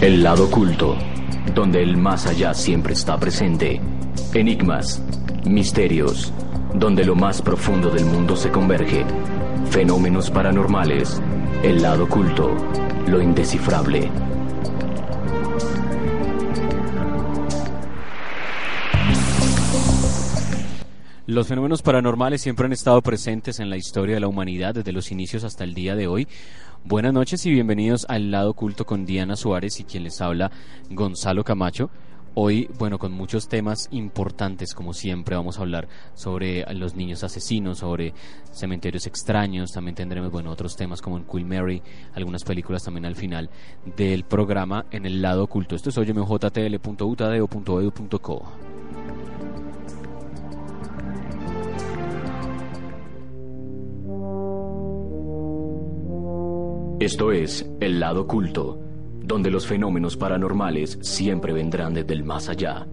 El lado oculto, donde el más allá siempre está presente. Enigmas, misterios, donde lo más profundo del mundo se converge. Fenómenos paranormales, el lado oculto, lo indescifrable. Los fenómenos paranormales siempre han estado presentes en la historia de la humanidad desde los inicios hasta el día de hoy. Buenas noches y bienvenidos al lado oculto con Diana Suárez y quien les habla Gonzalo Camacho. Hoy, bueno, con muchos temas importantes, como siempre, vamos a hablar sobre los niños asesinos, sobre cementerios extraños, también tendremos, bueno, otros temas como en Queen Mary, algunas películas también al final del programa en el lado oculto. Esto es oyemjtl.utadeo.edu.co. Esto es El lado oculto, donde los fenómenos paranormales siempre vendrán desde el más allá.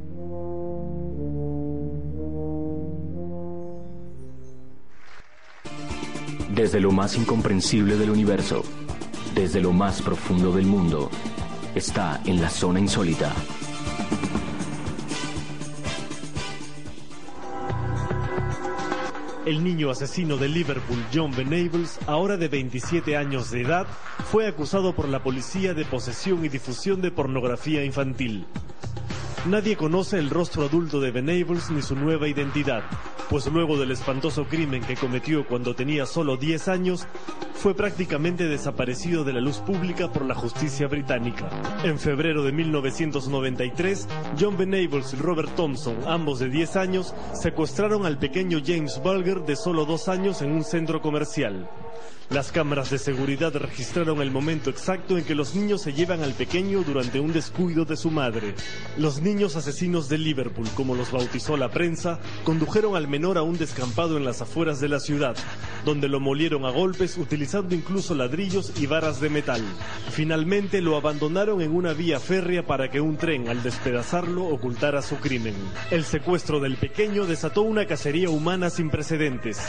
Desde lo más incomprensible del universo, desde lo más profundo del mundo, está en la zona insólita. El niño asesino de Liverpool, John Venables, ahora de 27 años de edad, fue acusado por la policía de posesión y difusión de pornografía infantil. Nadie conoce el rostro adulto de Venables ni su nueva identidad, pues luego del espantoso crimen que cometió cuando tenía solo 10 años, fue prácticamente desaparecido de la luz pública por la justicia británica. En febrero de 1993, John Venables y Robert Thompson, ambos de 10 años, secuestraron al pequeño James Bulger de solo 2 años en un centro comercial. Las cámaras de seguridad registraron el momento exacto en que los niños se llevan al pequeño durante un descuido de su madre. Los niños asesinos de Liverpool, como los bautizó la prensa, condujeron al menor a un descampado en las afueras de la ciudad, donde lo molieron a golpes utilizando incluso ladrillos y varas de metal. Finalmente lo abandonaron en una vía férrea para que un tren, al despedazarlo, ocultara su crimen. El secuestro del pequeño desató una cacería humana sin precedentes.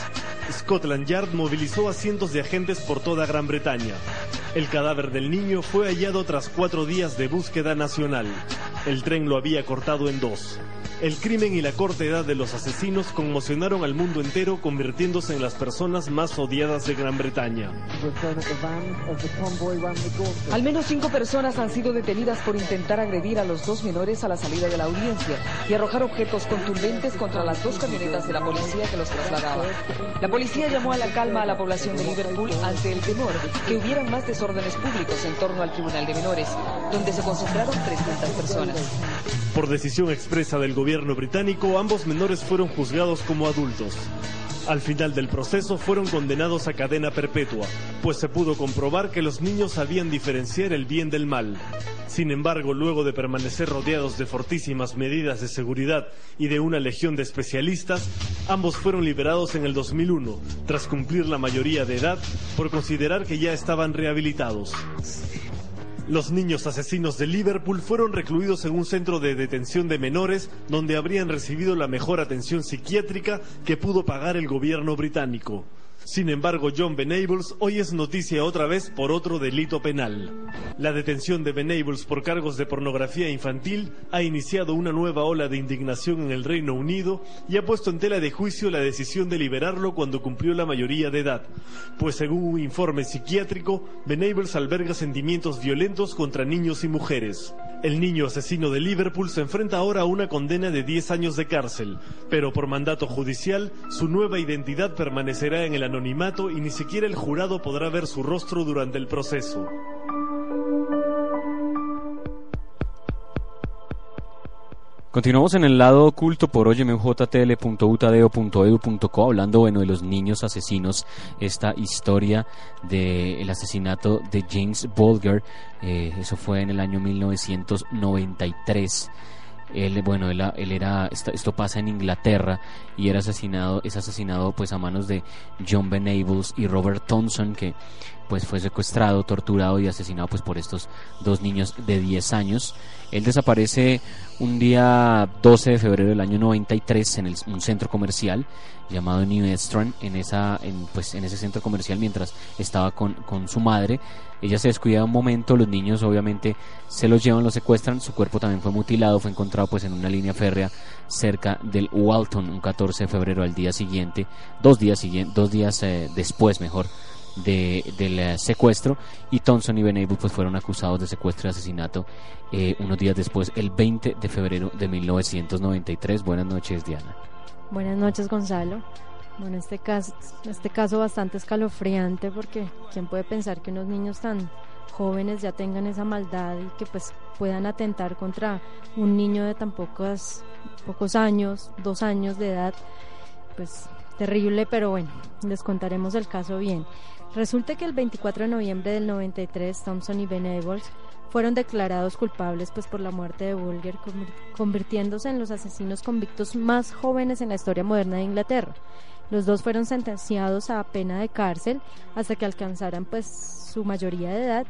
Scotland Yard movilizó a cientos de agentes por toda Gran Bretaña. El cadáver del niño fue hallado tras cuatro días de búsqueda nacional. El tren lo había cortado en dos. El crimen y la corta edad de los asesinos conmocionaron al mundo entero, convirtiéndose en las personas más odiadas de Gran Bretaña. Al menos cinco personas han sido detenidas por intentar agredir a los dos menores a la salida de la audiencia y arrojar objetos contundentes contra las dos camionetas de la policía que los trasladaban. La policía llamó a la calma a la población de Liverpool ante el temor que hubieran más desórdenes públicos en torno al Tribunal de Menores, donde se concentraron 300 personas. Por decisión expresa del gobierno británico, ambos menores fueron juzgados como adultos. Al final del proceso fueron condenados a cadena perpetua, pues se pudo comprobar que los niños sabían diferenciar el bien del mal. Sin embargo, luego de permanecer rodeados de fortísimas medidas de seguridad y de una legión de especialistas, ambos fueron liberados en el 2001, tras cumplir la mayoría de edad, por considerar que ya estaban rehabilitados. Los niños asesinos de Liverpool fueron recluidos en un centro de detención de menores donde habrían recibido la mejor atención psiquiátrica que pudo pagar el gobierno británico. Sin embargo, John Venables hoy es noticia otra vez por otro delito penal. La detención de Venables por cargos de pornografía infantil ha iniciado una nueva ola de indignación en el Reino Unido y ha puesto en tela de juicio la decisión de liberarlo cuando cumplió la mayoría de edad, pues según un informe psiquiátrico, Venables alberga sentimientos violentos contra niños y mujeres. El niño asesino de Liverpool se enfrenta ahora a una condena de 10 años de cárcel, pero por mandato judicial su nueva identidad permanecerá en el anonimato y ni siquiera el jurado podrá ver su rostro durante el proceso. Continuamos en el lado oculto por oyemjtl.utadeo.edu.co hablando bueno de los niños asesinos, esta historia del asesinato de James Bolger, eh, eso fue en el año 1993. Él, bueno, él, era, esto, pasa en Inglaterra y era asesinado, es asesinado pues a manos de John Benables y Robert Thompson, que pues fue secuestrado, torturado y asesinado pues por estos dos niños de 10 años. Él desaparece un día 12 de febrero del año 93 en un centro comercial llamado New Strand, en, esa, en, pues, en ese centro comercial mientras estaba con, con su madre. Ella se descuida un momento, los niños obviamente se los llevan, los secuestran, su cuerpo también fue mutilado, fue encontrado pues en una línea férrea cerca del Walton un 14 de febrero al día siguiente, dos días, dos días eh, después mejor del eh, secuestro y Thompson y Benable pues fueron acusados de secuestro y asesinato eh, unos días después, el 20 de febrero de 1993. Buenas noches, Diana. Buenas noches, Gonzalo. Bueno, este caso, este caso bastante escalofriante porque quién puede pensar que unos niños tan jóvenes ya tengan esa maldad y que pues puedan atentar contra un niño de tan pocos, pocos años, dos años de edad, pues terrible, pero bueno, les contaremos el caso bien. Resulta que el 24 de noviembre del 93 Thompson y Benables fueron declarados culpables pues por la muerte de Bulger, convirtiéndose en los asesinos convictos más jóvenes en la historia moderna de Inglaterra. Los dos fueron sentenciados a pena de cárcel hasta que alcanzaran pues su mayoría de edad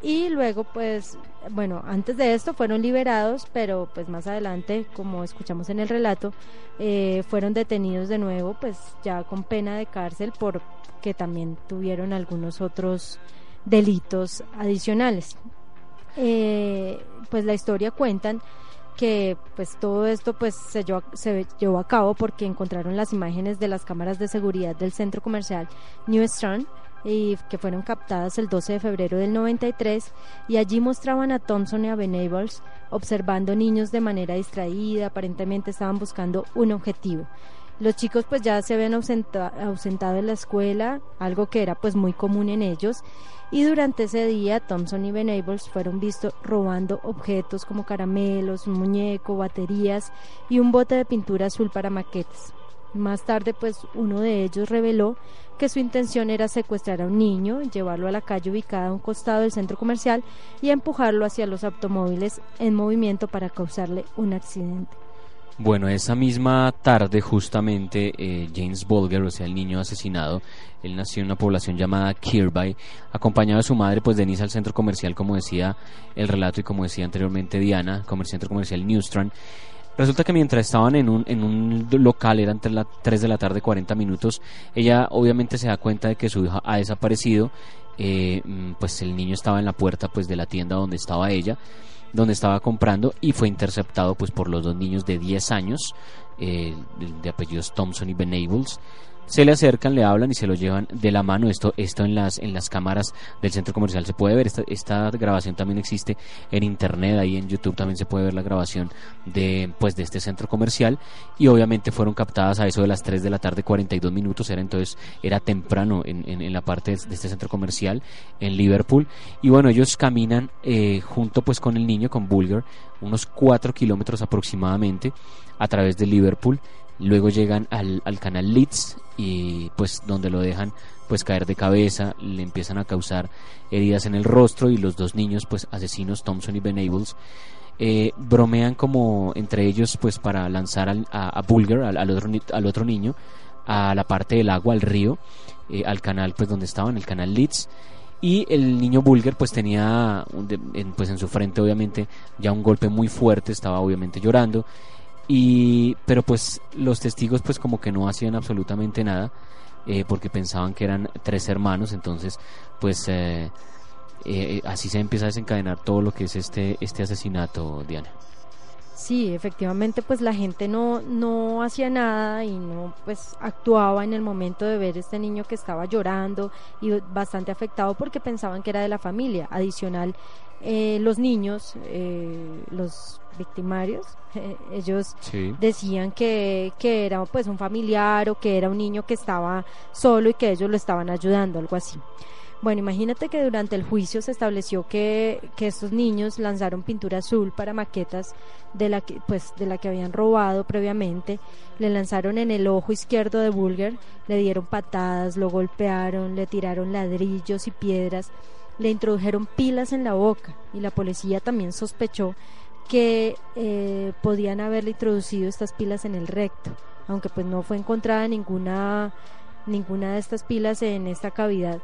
y luego pues bueno antes de esto fueron liberados pero pues más adelante como escuchamos en el relato eh, fueron detenidos de nuevo pues ya con pena de cárcel por que también tuvieron algunos otros delitos adicionales. Eh, pues la historia cuentan que pues todo esto pues se llevó, se llevó a cabo porque encontraron las imágenes de las cámaras de seguridad del centro comercial New Strand que fueron captadas el 12 de febrero del 93 y allí mostraban a Thompson y a Benables observando niños de manera distraída, aparentemente estaban buscando un objetivo. Los chicos pues ya se habían ausentado de la escuela, algo que era pues muy común en ellos, y durante ese día Thompson y Benables fueron vistos robando objetos como caramelos, un muñeco, baterías y un bote de pintura azul para maquetes. Más tarde, pues uno de ellos reveló que su intención era secuestrar a un niño, llevarlo a la calle ubicada a un costado del centro comercial y empujarlo hacia los automóviles en movimiento para causarle un accidente. Bueno, esa misma tarde justamente eh, James Bolger, o sea, el niño asesinado, él nació en una población llamada Kirby, acompañado de su madre, pues Denise al centro comercial, como decía el relato y como decía anteriormente Diana, centro comercial Newstrand. Resulta que mientras estaban en un, en un local, eran las 3 de la tarde, 40 minutos, ella obviamente se da cuenta de que su hija ha desaparecido, eh, mm, pues el niño estaba en la puerta pues de la tienda donde estaba ella, donde estaba comprando y fue interceptado pues por los dos niños de 10 años, eh, de apellidos Thompson y Benables, se le acercan, le hablan y se lo llevan de la mano. Esto, esto en las, en las cámaras del centro comercial se puede ver. Esta, esta grabación también existe en internet, ahí en YouTube también se puede ver la grabación de, pues, de este centro comercial. Y obviamente fueron captadas a eso de las 3 de la tarde, 42 minutos. Era entonces, era temprano en, en, la parte de este centro comercial en Liverpool. Y bueno, ellos caminan eh, junto pues con el niño, con Bulger, unos 4 kilómetros aproximadamente a través de Liverpool Luego llegan al, al canal Leeds y pues donde lo dejan pues caer de cabeza, le empiezan a causar heridas en el rostro y los dos niños pues asesinos Thompson y Benables eh, bromean como entre ellos pues para lanzar al, a, Bulger, al, otro, al otro niño, a la parte del agua, al río, eh, al canal pues donde estaban, el canal Leeds. Y el niño Bulger pues tenía en, pues en su frente obviamente ya un golpe muy fuerte, estaba obviamente llorando y, pero pues los testigos pues como que no hacían absolutamente nada eh, porque pensaban que eran tres hermanos, entonces pues eh, eh, así se empieza a desencadenar todo lo que es este, este asesinato, Diana. Sí, efectivamente, pues la gente no, no hacía nada y no pues actuaba en el momento de ver este niño que estaba llorando y bastante afectado porque pensaban que era de la familia. Adicional, los niños, los victimarios, ellos decían que, que era pues un familiar o que era un niño que estaba solo y que ellos lo estaban ayudando, algo así. Bueno, imagínate que durante el juicio se estableció que, que estos niños lanzaron pintura azul para maquetas de la que, pues, de la que habían robado previamente, le lanzaron en el ojo izquierdo de Bulger, le dieron patadas, lo golpearon, le tiraron ladrillos y piedras, le introdujeron pilas en la boca y la policía también sospechó que eh, podían haberle introducido estas pilas en el recto, aunque pues no fue encontrada ninguna ninguna de estas pilas en esta cavidad.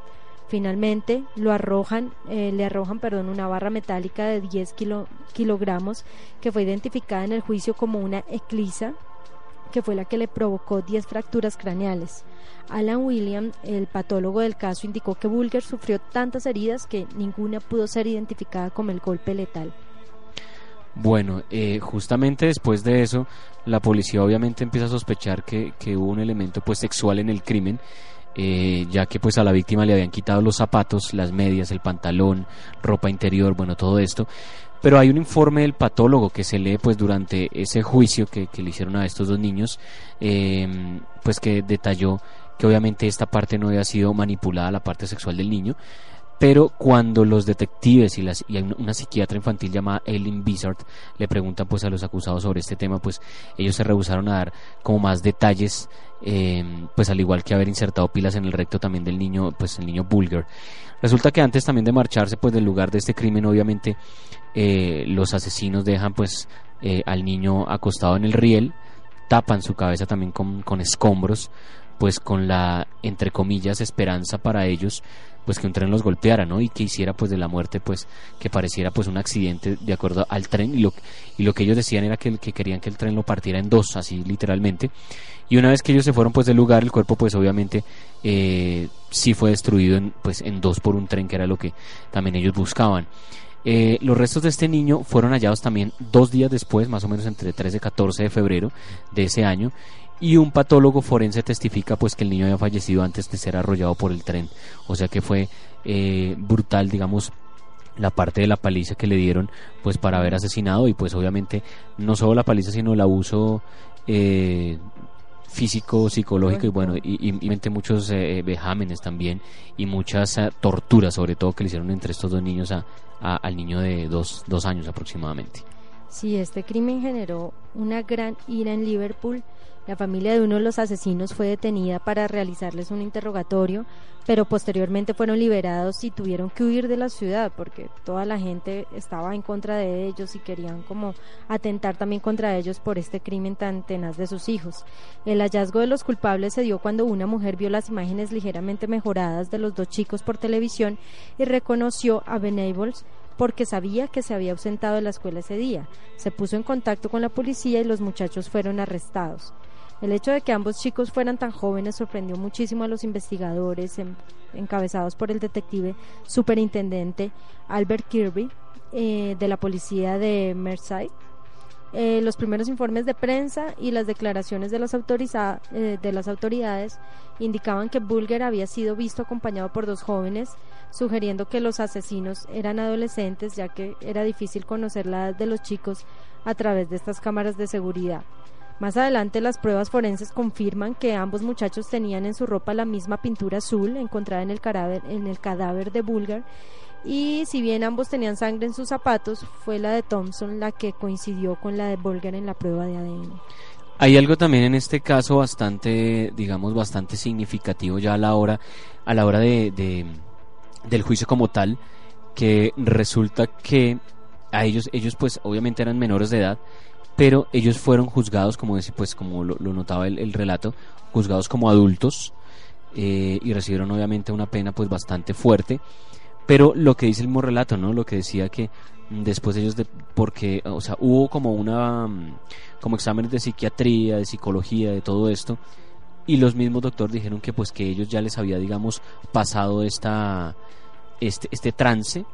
Finalmente lo arrojan, eh, le arrojan perdón, una barra metálica de 10 kilogramos que fue identificada en el juicio como una eclisa que fue la que le provocó 10 fracturas craneales. Alan William, el patólogo del caso, indicó que Bulger sufrió tantas heridas que ninguna pudo ser identificada como el golpe letal. Bueno, eh, justamente después de eso, la policía obviamente empieza a sospechar que, que hubo un elemento pues sexual en el crimen eh, ya que pues a la víctima le habían quitado los zapatos, las medias, el pantalón, ropa interior, bueno, todo esto. Pero hay un informe del patólogo que se lee pues durante ese juicio que, le hicieron a estos dos niños, em, pues que detalló que obviamente esta parte no había sido manipulada, la parte sexual del niño, pero cuando los detectives y, las, y una psiquiatra infantil llamada Ellen Bizard le preguntan pues a los acusados sobre este tema, pues ellos se rehusaron a dar como más detalles, eh, pues al igual que haber insertado pilas en el recto también del niño, pues el niño Bulger. Resulta que antes también de marcharse pues del lugar de este crimen, obviamente eh, los asesinos dejan pues eh, al niño acostado en el riel, tapan su cabeza también con, con escombros, pues con la entre comillas esperanza para ellos pues que un tren los golpeara, ¿no? Y que hiciera pues de la muerte pues que pareciera pues un accidente de acuerdo al tren y lo, y lo que ellos decían era que, que querían que el tren lo partiera en dos, así literalmente. Y una vez que ellos se fueron pues del lugar, el cuerpo pues obviamente eh, sí fue destruido en, pues en dos por un tren que era lo que también ellos buscaban. Eh, los restos de este niño fueron hallados también dos días después, más o menos entre 13 y 14 de febrero de ese año, y un patólogo forense testifica pues que el niño había fallecido antes de ser arrollado por el tren o sea que fue eh, brutal digamos la parte de la paliza que le dieron pues para haber asesinado y pues obviamente no solo la paliza sino el abuso físico, psicológico y bueno, y, y, muchos eh, vejámenes también y muchas torturas sobre todo que le hicieron entre estos dos niños a, al niño de dos, dos años aproximadamente. Sí, este crimen generó una gran ira en Liverpool la familia de uno de los asesinos fue detenida para realizarles un interrogatorio, pero posteriormente fueron liberados y tuvieron que huir de la ciudad porque toda la gente estaba en contra de ellos y querían como atentar también contra ellos por este crimen tan tenaz de sus hijos. El hallazgo de los culpables se dio cuando una mujer vio las imágenes ligeramente mejoradas de los dos chicos por televisión y reconoció a Benables porque sabía que se había ausentado de la escuela ese día. Se puso en contacto con la policía y los muchachos fueron arrestados. El hecho de que ambos chicos fueran tan jóvenes sorprendió muchísimo a los investigadores encabezados por el detective superintendente Albert Kirby eh, de la policía de Merseyside. Eh, los primeros informes de prensa y las declaraciones de las, eh, de las autoridades indicaban que Bulger había sido visto acompañado por dos jóvenes, sugiriendo que los asesinos eran adolescentes, ya que era difícil conocer la edad de los chicos a través de estas cámaras de seguridad. Más adelante las pruebas forenses confirman que ambos muchachos tenían en su ropa la misma pintura azul encontrada en el cadáver, en el cadáver de Bulgar y si bien ambos tenían sangre en sus zapatos, fue la de Thompson la que coincidió con la de Bulgar en la prueba de ADN. Hay algo también en este caso bastante, digamos, bastante significativo ya a la hora, a la hora de, del juicio como tal, que resulta que a ellos, ellos pues obviamente eran menores de edad, pero ellos fueron juzgados, como pues como lo, notaba el, relato, juzgados como adultos eh, y recibieron obviamente una pena pues bastante fuerte. Pero lo que dice el mismo relato, ¿no? Lo que decía que después ellos, de, porque, o sea, hubo como una, como exámenes de psiquiatría, de psicología, de todo esto, y los mismos doctores dijeron que pues que ellos ya les había, digamos, pasado esta, este, este trance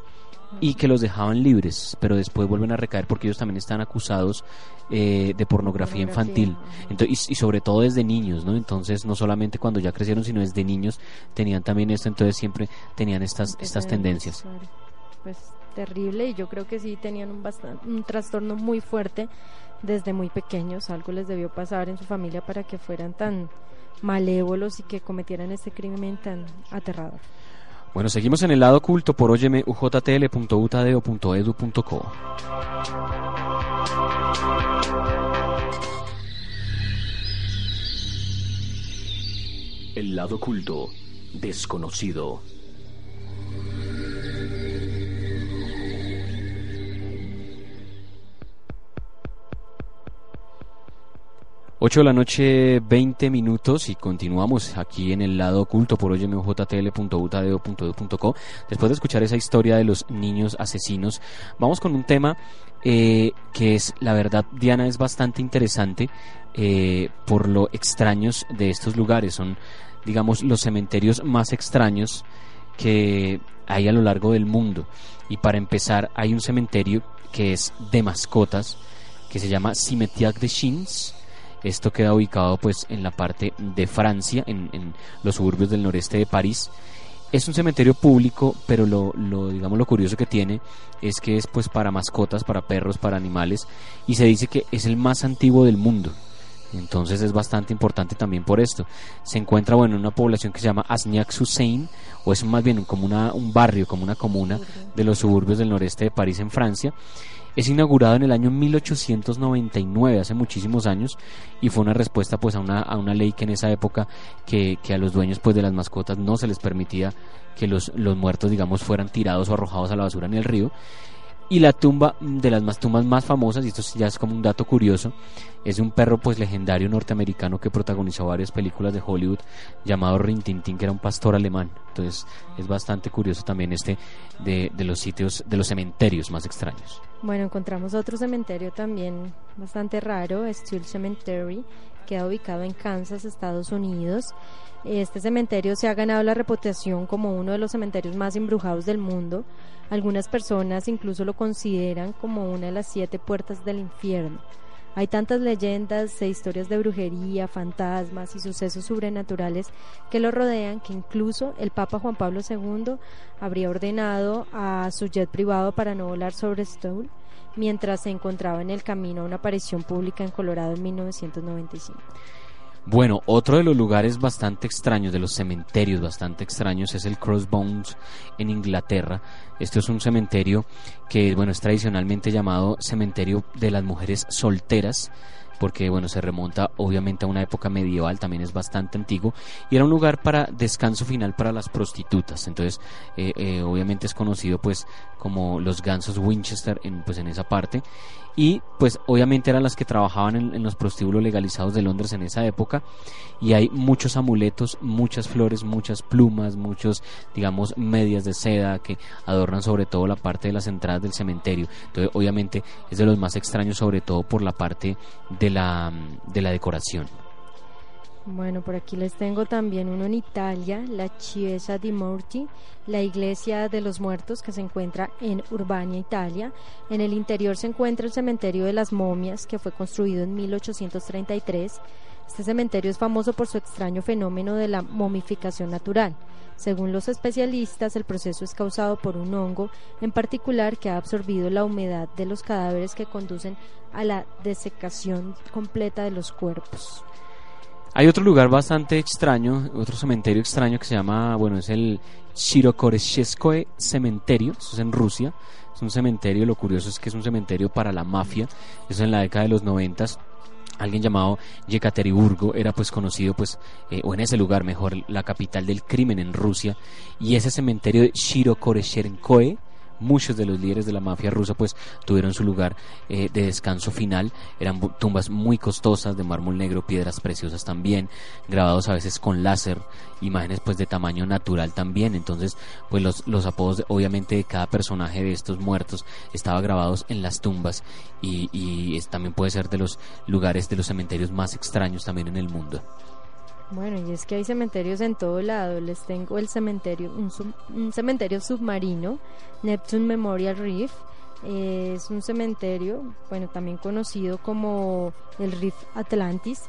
y que los dejaban libres, pero después vuelven a recaer porque ellos también están acusados eh, de pornografía, infantil entonces, y, sobre todo desde niños, ¿no? Entonces no solamente cuando ya crecieron, sino desde niños tenían también esto, entonces siempre tenían estas, estas tendencias. Pues terrible y yo creo que sí tenían un, un trastorno muy fuerte desde muy pequeños, algo les debió pasar en su familia para que fueran tan malévolos y que cometieran este crimen tan aterrador. Bueno, seguimos en el lado oculto por oymeujtl.utadeo.edu.co. El lado oculto, desconocido. 8 de la noche, 20 minutos y continuamos aquí en el lado oculto por oyemjtl.utadeo.edu.co. Después de escuchar esa historia de los niños asesinos, vamos con un tema eh, que es, la verdad, Diana, es bastante interesante eh, por lo extraños de estos lugares. Son, digamos, los cementerios más extraños que hay a lo largo del mundo. Y para empezar, hay un cementerio que es de mascotas, que se llama Cimetière de Chins esto queda ubicado pues en la parte de Francia, en, los suburbios del noreste de París. Es un cementerio público, pero lo, digamos lo curioso que tiene es que es pues para mascotas, para perros, para animales y se dice que es el más antiguo del mundo. Entonces es bastante importante también por esto. Se encuentra bueno en una población que se llama Asniac-Suzanne o es más bien como una, un barrio, como una comuna de los suburbios del noreste de París en Francia es inaugurado en el año 1899, hace muchísimos años, y fue una respuesta pues a una, a una ley que en esa época que, que a los dueños pues de las mascotas no se les permitía que los, los muertos digamos fueran tirados o arrojados a la basura en el río y la tumba de las más tumbas más famosas, y esto ya es como un dato curioso, es un perro pues legendario norteamericano que protagonizó varias películas de Hollywood llamado Rin Tin que era un pastor alemán. Entonces es bastante curioso también este de, los sitios, de los cementerios más extraños. Bueno, encontramos otro cementerio también bastante raro, Steel Cemetery, queda ubicado en Kansas, Estados Unidos. Este cementerio se ha ganado la reputación como uno de los cementerios más embrujados del mundo. Algunas personas incluso lo consideran como una de las siete puertas del infierno. Hay tantas leyendas e historias de brujería, fantasmas y sucesos sobrenaturales que lo rodean que incluso el Papa Juan Pablo II habría ordenado a su jet privado para no volar sobre Stowe mientras se encontraba en el camino a una aparición pública en Colorado en 1995. Bueno, otro de los lugares bastante extraños, de los cementerios bastante extraños, es el Crossbones en Inglaterra. Esto es un cementerio que, bueno, es tradicionalmente llamado cementerio de las mujeres solteras porque bueno, se remonta obviamente a una época medieval, también es bastante antiguo, y era un lugar para descanso final para las prostitutas. Entonces, eh, eh, obviamente es conocido pues como los gansos Winchester en, pues, en esa parte y pues obviamente eran las que trabajaban en, los prostíbulos legalizados de Londres en esa época y hay muchos amuletos, muchas flores, muchas plumas, muchos digamos medias de seda que adornan sobre todo la parte de las entradas del cementerio. Entonces obviamente es de los más extraños sobre todo por la parte de la, de la decoración. Bueno, por aquí les tengo también uno en Italia, la Chiesa di Morti, la iglesia de los muertos que se encuentra en Urbania, Italia. En el interior se encuentra el cementerio de las momias que fue construido en 1833. Este cementerio es famoso por su extraño fenómeno de la momificación natural. Según los especialistas, el proceso es causado por un hongo en particular que ha absorbido la humedad de los cadáveres que conducen a la desecación completa de los cuerpos. Hay otro lugar bastante extraño, otro cementerio extraño que se llama, bueno, es el Shirokoreshskoe Cementerio, eso es en Rusia. Es un cementerio, lo curioso es que es un cementerio para la mafia, eso en la década de los noventas. Alguien llamado Yekateriburgo era pues conocido pues, eh, o en ese lugar mejor, la capital del crimen en Rusia. Y ese cementerio de Shirokoreshskoe muchos de los líderes de la mafia rusa pues tuvieron su lugar eh, de descanso final. Eran tumbas muy costosas de mármol negro, piedras preciosas también, grabados a veces con láser, imágenes pues de tamaño natural también. Entonces pues los, los apodos obviamente de cada personaje de estos muertos estaba grabados en las tumbas y, y también puede ser de los lugares de los cementerios más extraños también en el mundo. Bueno, y es que hay cementerios en todo lado. Les tengo el cementerio, un, cementerio submarino, Neptune Memorial Reef. es un cementerio, bueno, también conocido como el Reef Atlantis.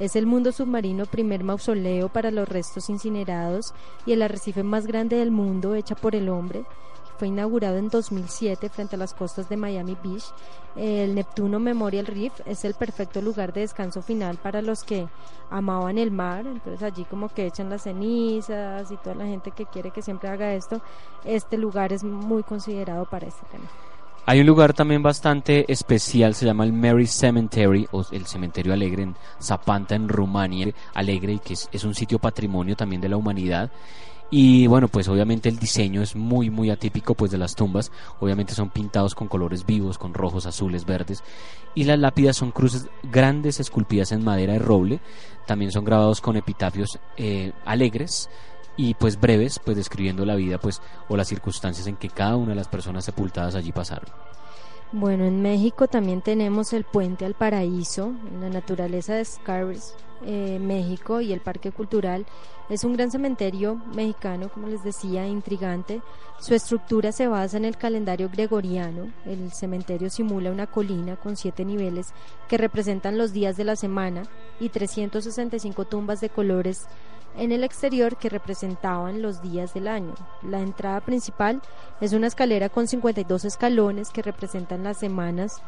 Es el mundo submarino primer mausoleo para los restos incinerados y el arrecife más grande del mundo hecha por el hombre fue inaugurado en 2007 frente a las costas de Miami Beach. El Neptuno Memorial Reef es el perfecto lugar de descanso final para los que amaban el mar, entonces allí como que echan las cenizas y toda la gente que quiere que siempre haga esto, este lugar es muy considerado para este tema. Hay un lugar también bastante especial, se llama el Mary Cemetery o el Cementerio Alegre en Zapanta, en Rumania, Alegre, y que es, es un sitio patrimonio también de la humanidad. Y bueno, pues obviamente el diseño es muy muy atípico pues de las tumbas, obviamente son pintados con colores vivos, con rojos, azules, verdes. Y las lápidas son cruces grandes esculpidas en madera de roble, también son grabados con epitafios eh, alegres y pues breves, pues describiendo la vida pues o las circunstancias en que cada una de las personas sepultadas allí pasaron. Bueno, en México también tenemos el Puente al Paraíso, en la naturaleza de Scars, eh, México y el Parque Cultural. Es un gran cementerio mexicano, como les decía, intrigante. Su estructura se basa en el calendario gregoriano. El cementerio simula una colina con siete niveles que representan los días de la semana y 365 tumbas de colores en el exterior que representaban los días del año. La entrada principal es una escalera con 52 escalones que representan las semanas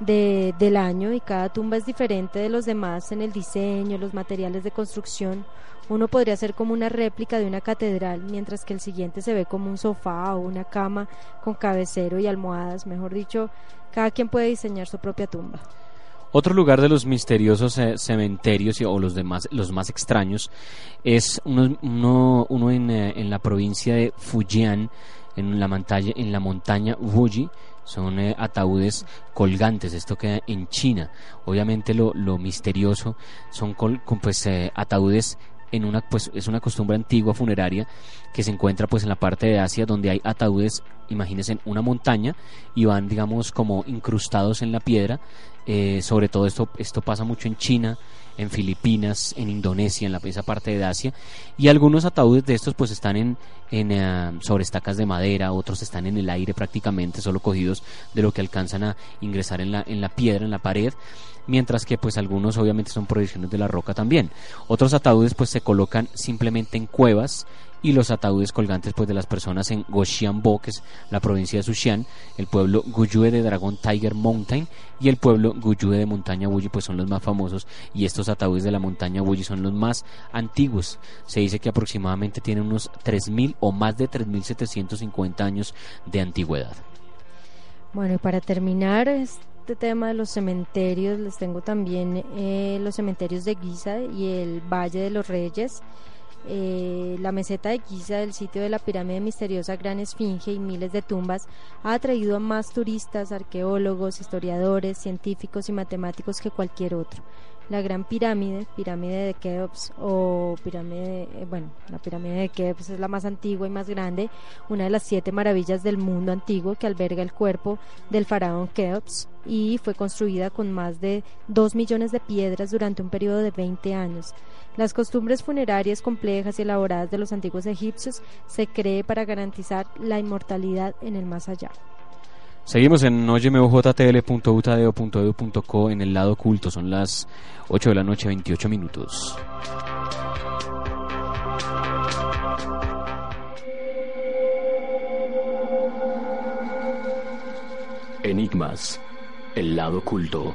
de, del año y cada tumba es diferente de los demás en el diseño, los materiales de construcción. Uno podría ser como una réplica de una catedral, mientras que el siguiente se ve como un sofá o una cama con cabecero y almohadas. Mejor dicho, cada quien puede diseñar su propia tumba. Otro lugar de los misteriosos cementerios o los demás, los más extraños, es uno, eh, en, la provincia de Fujian, en la montaña, en la montaña. Son eh, ataúdes colgantes, esto queda en China. Obviamente lo, lo misterioso son col, con, pues, ataúdes en una pues es una costumbre antigua funeraria que se encuentra pues en la parte de Asia donde hay ataúdes imagínense en una montaña y van digamos como incrustados en la piedra eh, sobre todo esto esto pasa mucho en China en Filipinas en Indonesia en la esa parte de Asia y algunos ataúdes de estos pues están en, en uh, sobre estacas de madera otros están en el aire prácticamente solo cogidos de lo que alcanzan a ingresar en la en la piedra en la pared mientras que pues algunos obviamente son proyecciones de la roca también. Otros ataúdes pues se colocan simplemente en cuevas y los ataúdes colgantes pues de las personas en Goshianbo, que la provincia de Sushian, el pueblo Guyue de Dragon Tiger Mountain y el pueblo Guyue de Montaña Wuyi pues son los más famosos y estos ataúdes de la montaña Wuyi son los más antiguos. Se dice que aproximadamente tienen unos 3000 o más de 3750 años de antigüedad. Bueno, y para terminar, este tema de los cementerios, les tengo también eh, los cementerios de Giza y el Valle de los Reyes. Eh, la meseta de Giza, el sitio de la pirámide misteriosa Gran Esfinge y miles de tumbas, ha atraído a más turistas, arqueólogos, historiadores, científicos y matemáticos que cualquier otro la Gran Pirámide, pirámide de Keops o pirámide, eh, bueno, la pirámide de Keops es la más antigua y más grande, una de las siete maravillas del mundo antiguo que alberga el cuerpo del faraón Keops y fue construida con más de dos millones de piedras durante un periodo de 20 años. Las costumbres funerarias complejas y elaboradas de los antiguos egipcios se cree para garantizar la inmortalidad en el más allá. Seguimos en oyemojtl.utadeo.edu.co en el lado oculto. Son las 8 de la noche, 28 minutos. Enigmas, el lado oculto.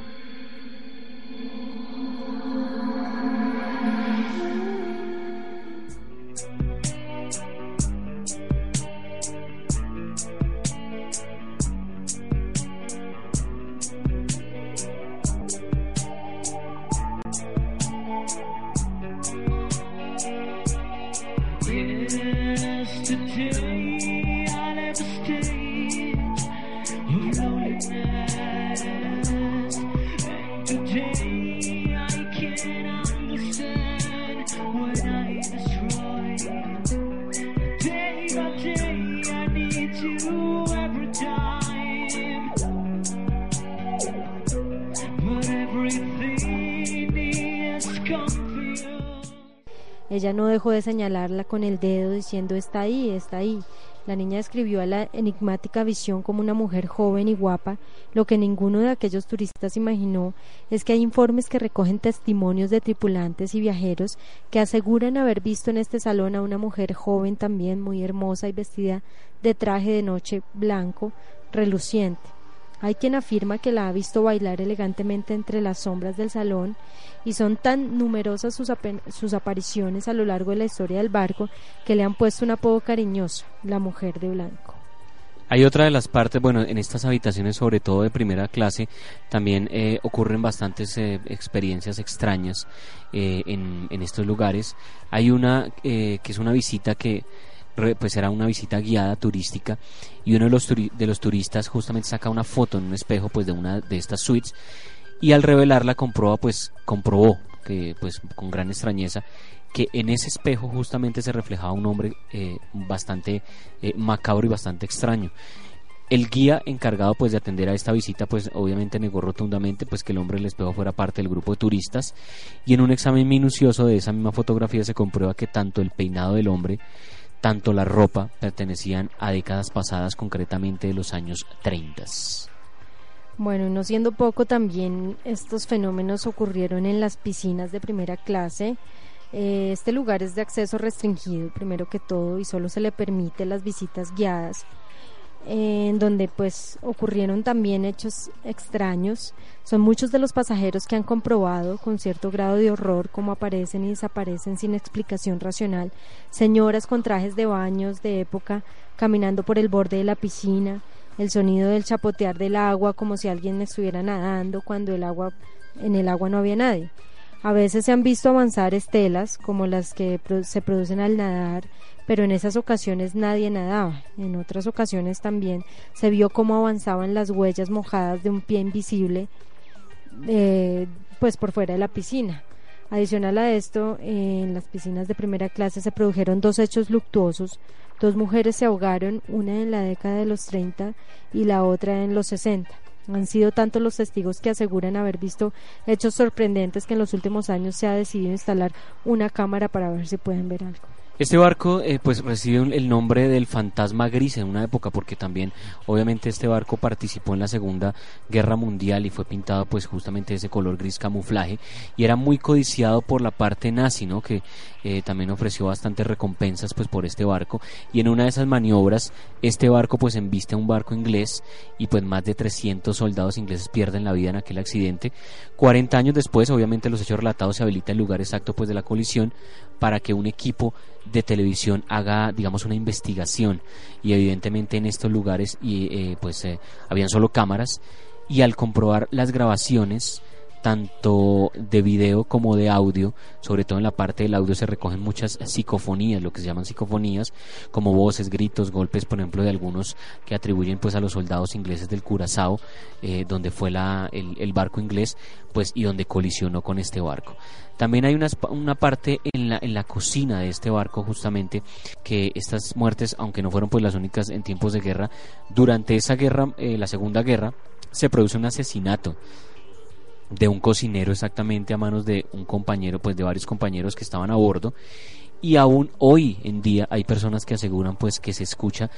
Ella no dejó de señalarla con el dedo diciendo está ahí, está ahí. La niña describió a la enigmática visión como una mujer joven y guapa. Lo que ninguno de aquellos turistas imaginó es que hay informes que recogen testimonios de tripulantes y viajeros que aseguran haber visto en este salón a una mujer joven también muy hermosa y vestida de traje de noche blanco, reluciente. Hay quien afirma que la ha visto bailar elegantemente entre las sombras del salón y son tan numerosas sus, sus, apariciones a lo largo de la historia del barco que le han puesto un apodo cariñoso, la mujer de blanco. Hay otra de las partes, bueno, en estas habitaciones, sobre todo de primera clase, también eh, ocurren bastantes eh, experiencias extrañas eh, en, en, estos lugares. Hay una que es una visita que pues era una visita guiada turística y uno de los, de los turistas justamente saca una foto en un espejo pues de una de estas suites y al revelarla comprueba pues comprobó que pues con gran extrañeza que en ese espejo justamente se reflejaba un hombre eh, bastante eh, macabro y bastante extraño. El guía encargado pues de atender a esta visita pues obviamente negó rotundamente pues que el hombre del espejo fuera parte del grupo de turistas y en un examen minucioso de esa misma fotografía se comprueba que tanto el peinado del hombre tanto la ropa pertenecían a décadas pasadas, concretamente de los años 30. Bueno, no siendo poco, también estos fenómenos ocurrieron en las piscinas de primera clase. Eh, este lugar es de acceso restringido, primero que todo, y solo se le permite las visitas guiadas en donde pues ocurrieron también hechos extraños. Son muchos de los pasajeros que han comprobado con cierto grado de horror cómo aparecen y desaparecen sin explicación racional señoras con trajes de baños de época caminando por el borde de la piscina, el sonido del chapotear del agua como si alguien estuviera nadando cuando el agua en el agua no había nadie. A veces se han visto avanzar estelas como las que se producen al nadar pero en esas ocasiones nadie nadaba. En otras ocasiones también se vio cómo avanzaban las huellas mojadas de un pie invisible eh, pues por fuera de la piscina. Adicional a esto, en las piscinas de primera clase se produjeron dos hechos luctuosos. Dos mujeres se ahogaron, una en la década de los 30 y la otra en los 60. Han sido tantos los testigos que aseguran haber visto hechos sorprendentes que en los últimos años se ha decidido instalar una cámara para ver si pueden ver algo. Este barco eh, pues recibe el nombre del fantasma gris en una época porque también obviamente este barco participó en la Segunda Guerra Mundial y fue pintado pues justamente ese color gris camuflaje y era muy codiciado por la parte nazi, ¿no? Que eh, también ofreció bastantes recompensas pues por este barco y en una de esas maniobras este barco pues embiste a un barco inglés y pues más de 300 soldados ingleses pierden la vida en aquel accidente. 40 años después obviamente los hechos relatados se habilita el lugar exacto pues de la colisión para que un equipo de televisión haga, digamos, una investigación. Y evidentemente en estos lugares y, eh, pues eh, habían solo cámaras y al comprobar las grabaciones tanto de video como de audio, sobre todo en la parte del audio se recogen muchas psicofonías, lo que se llaman psicofonías, como voces, gritos, golpes, por ejemplo, de algunos que atribuyen pues a los soldados ingleses del Curazao, eh, donde fue la, el, barco inglés, pues y donde colisionó con este barco. También hay una, una parte en la, en la cocina de este barco justamente que estas muertes, aunque no fueron pues las únicas en tiempos de guerra, durante esa guerra, eh, la Segunda Guerra, se produce un asesinato de un cocinero exactamente a manos de un compañero, pues de varios compañeros que estaban a bordo. Y aún hoy en día hay personas que aseguran pues que se escucha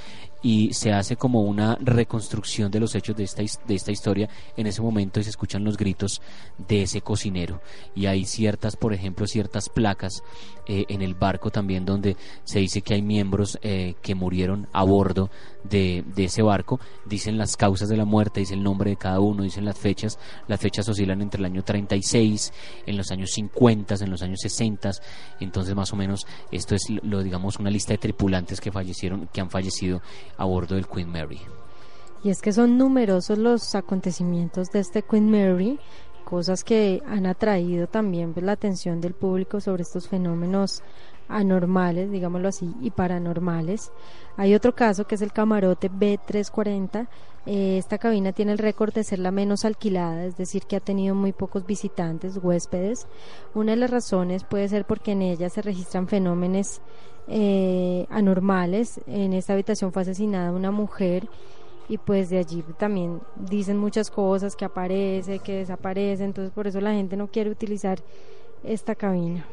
y se hace como una reconstrucción de los hechos de esta, de esta historia en ese momento y se escuchan los gritos de ese cocinero. Y hay ciertas por ejemplo ciertas placas eh, en el barco también donde se dice que hay miembros eh, que murieron a bordo de, de, ese barco. Dicen las causas de la muerte dicen el nombre de cada uno dicen las fechas. Las fechas oscilan entre el año 36 en los años 50 en los años 60 entonces más o menos esto es lo digamos una lista de tripulantes que fallecieron, que han fallecido a bordo del Queen Mary. Y es que son numerosos los acontecimientos de este Queen Mary, cosas que han atraído también pues, la atención del público sobre estos fenómenos anormales, digámoslo así, y paranormales. Hay otro caso que es el camarote B340. Eh, esta cabina tiene el récord de ser la menos alquilada, es decir, que ha tenido muy pocos visitantes, huéspedes. Una de las razones puede ser porque en ella se registran fenómenos eh, anormales. En esta habitación fue asesinada una mujer y pues de allí también dicen muchas cosas que aparece, que desaparece, entonces por eso la gente no quiere utilizar esta cabina.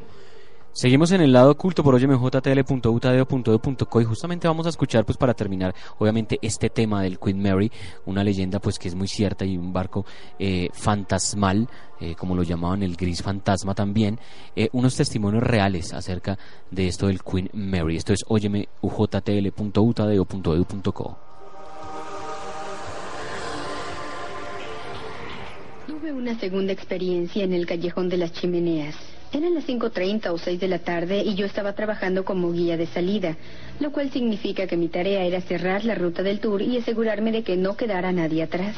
Seguimos en el lado oculto por mjtl.utadeo.edu.co y justamente vamos a escuchar pues para terminar obviamente este tema del Queen Mary, una leyenda pues que es muy cierta y un barco eh, fantasmal, eh, como lo llamaban el gris fantasma también, eh, unos testimonios reales acerca de esto del Queen Mary. Esto es óyemujtl.utadeo.edu.co. Tuve una segunda experiencia en el callejón de las chimeneas. Eran las 5.30 o 6 de la tarde y yo estaba trabajando como guía de salida, lo cual significa que mi tarea era cerrar la ruta del tour y asegurarme de que no quedara nadie atrás.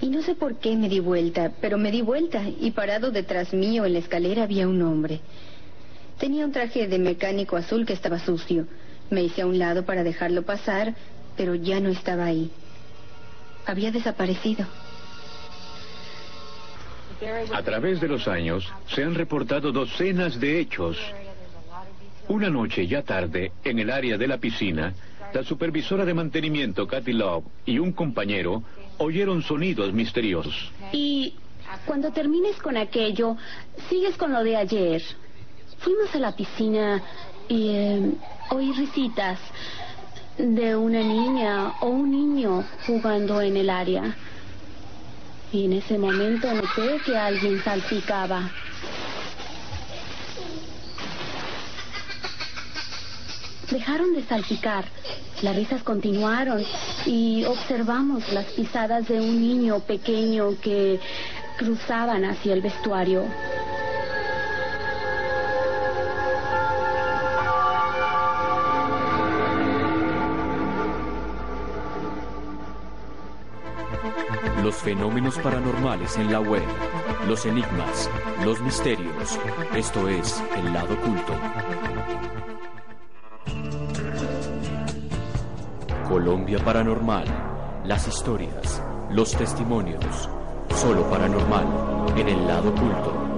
Y no sé por qué me di vuelta, pero me di vuelta y parado detrás mío en la escalera había un hombre. Tenía un traje de mecánico azul que estaba sucio. Me hice a un lado para dejarlo pasar, pero ya no estaba ahí. Había desaparecido. A través de los años se han reportado docenas de hechos. Una noche ya tarde, en el área de la piscina, la supervisora de mantenimiento Kathy Love y un compañero oyeron sonidos misteriosos. Y cuando termines con aquello, sigues con lo de ayer. Fuimos a la piscina y eh, oí risitas de una niña o un niño jugando en el área. Y en ese momento noté que alguien salpicaba. Dejaron de salpicar, las risas continuaron y observamos las pisadas de un niño pequeño que cruzaban hacia el vestuario. Los fenómenos paranormales en la web, los enigmas, los misterios. Esto es el lado oculto. Colombia Paranormal. Las historias, los testimonios. Solo paranormal en el lado oculto.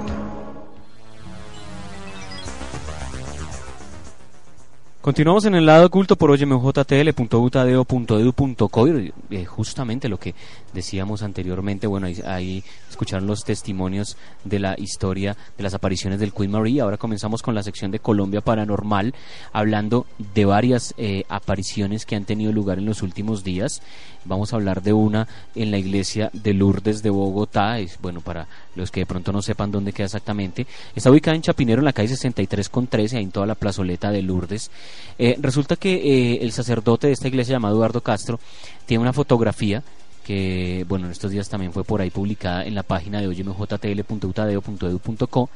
Continuamos en el lado oculto por oymjtl.utadeo.edu.co y eh, justamente lo que decíamos anteriormente, bueno, ahí, ahí, escucharon los testimonios de la historia de las apariciones del Queen Marie. Ahora comenzamos con la sección de Colombia Paranormal, hablando de varias eh, apariciones que han tenido lugar en los últimos días. Vamos a hablar de una en la iglesia de Lourdes de Bogotá, es, bueno, para los que de pronto no sepan dónde queda exactamente. Está ubicada en Chapinero, en la calle 63 con 13, ahí en toda la plazoleta de Lourdes. Eh, resulta que eh, el sacerdote de esta iglesia llamado Eduardo Castro tiene una fotografía que, bueno, en estos días también fue por ahí publicada en la página de oymjtl.utadeo.edu.co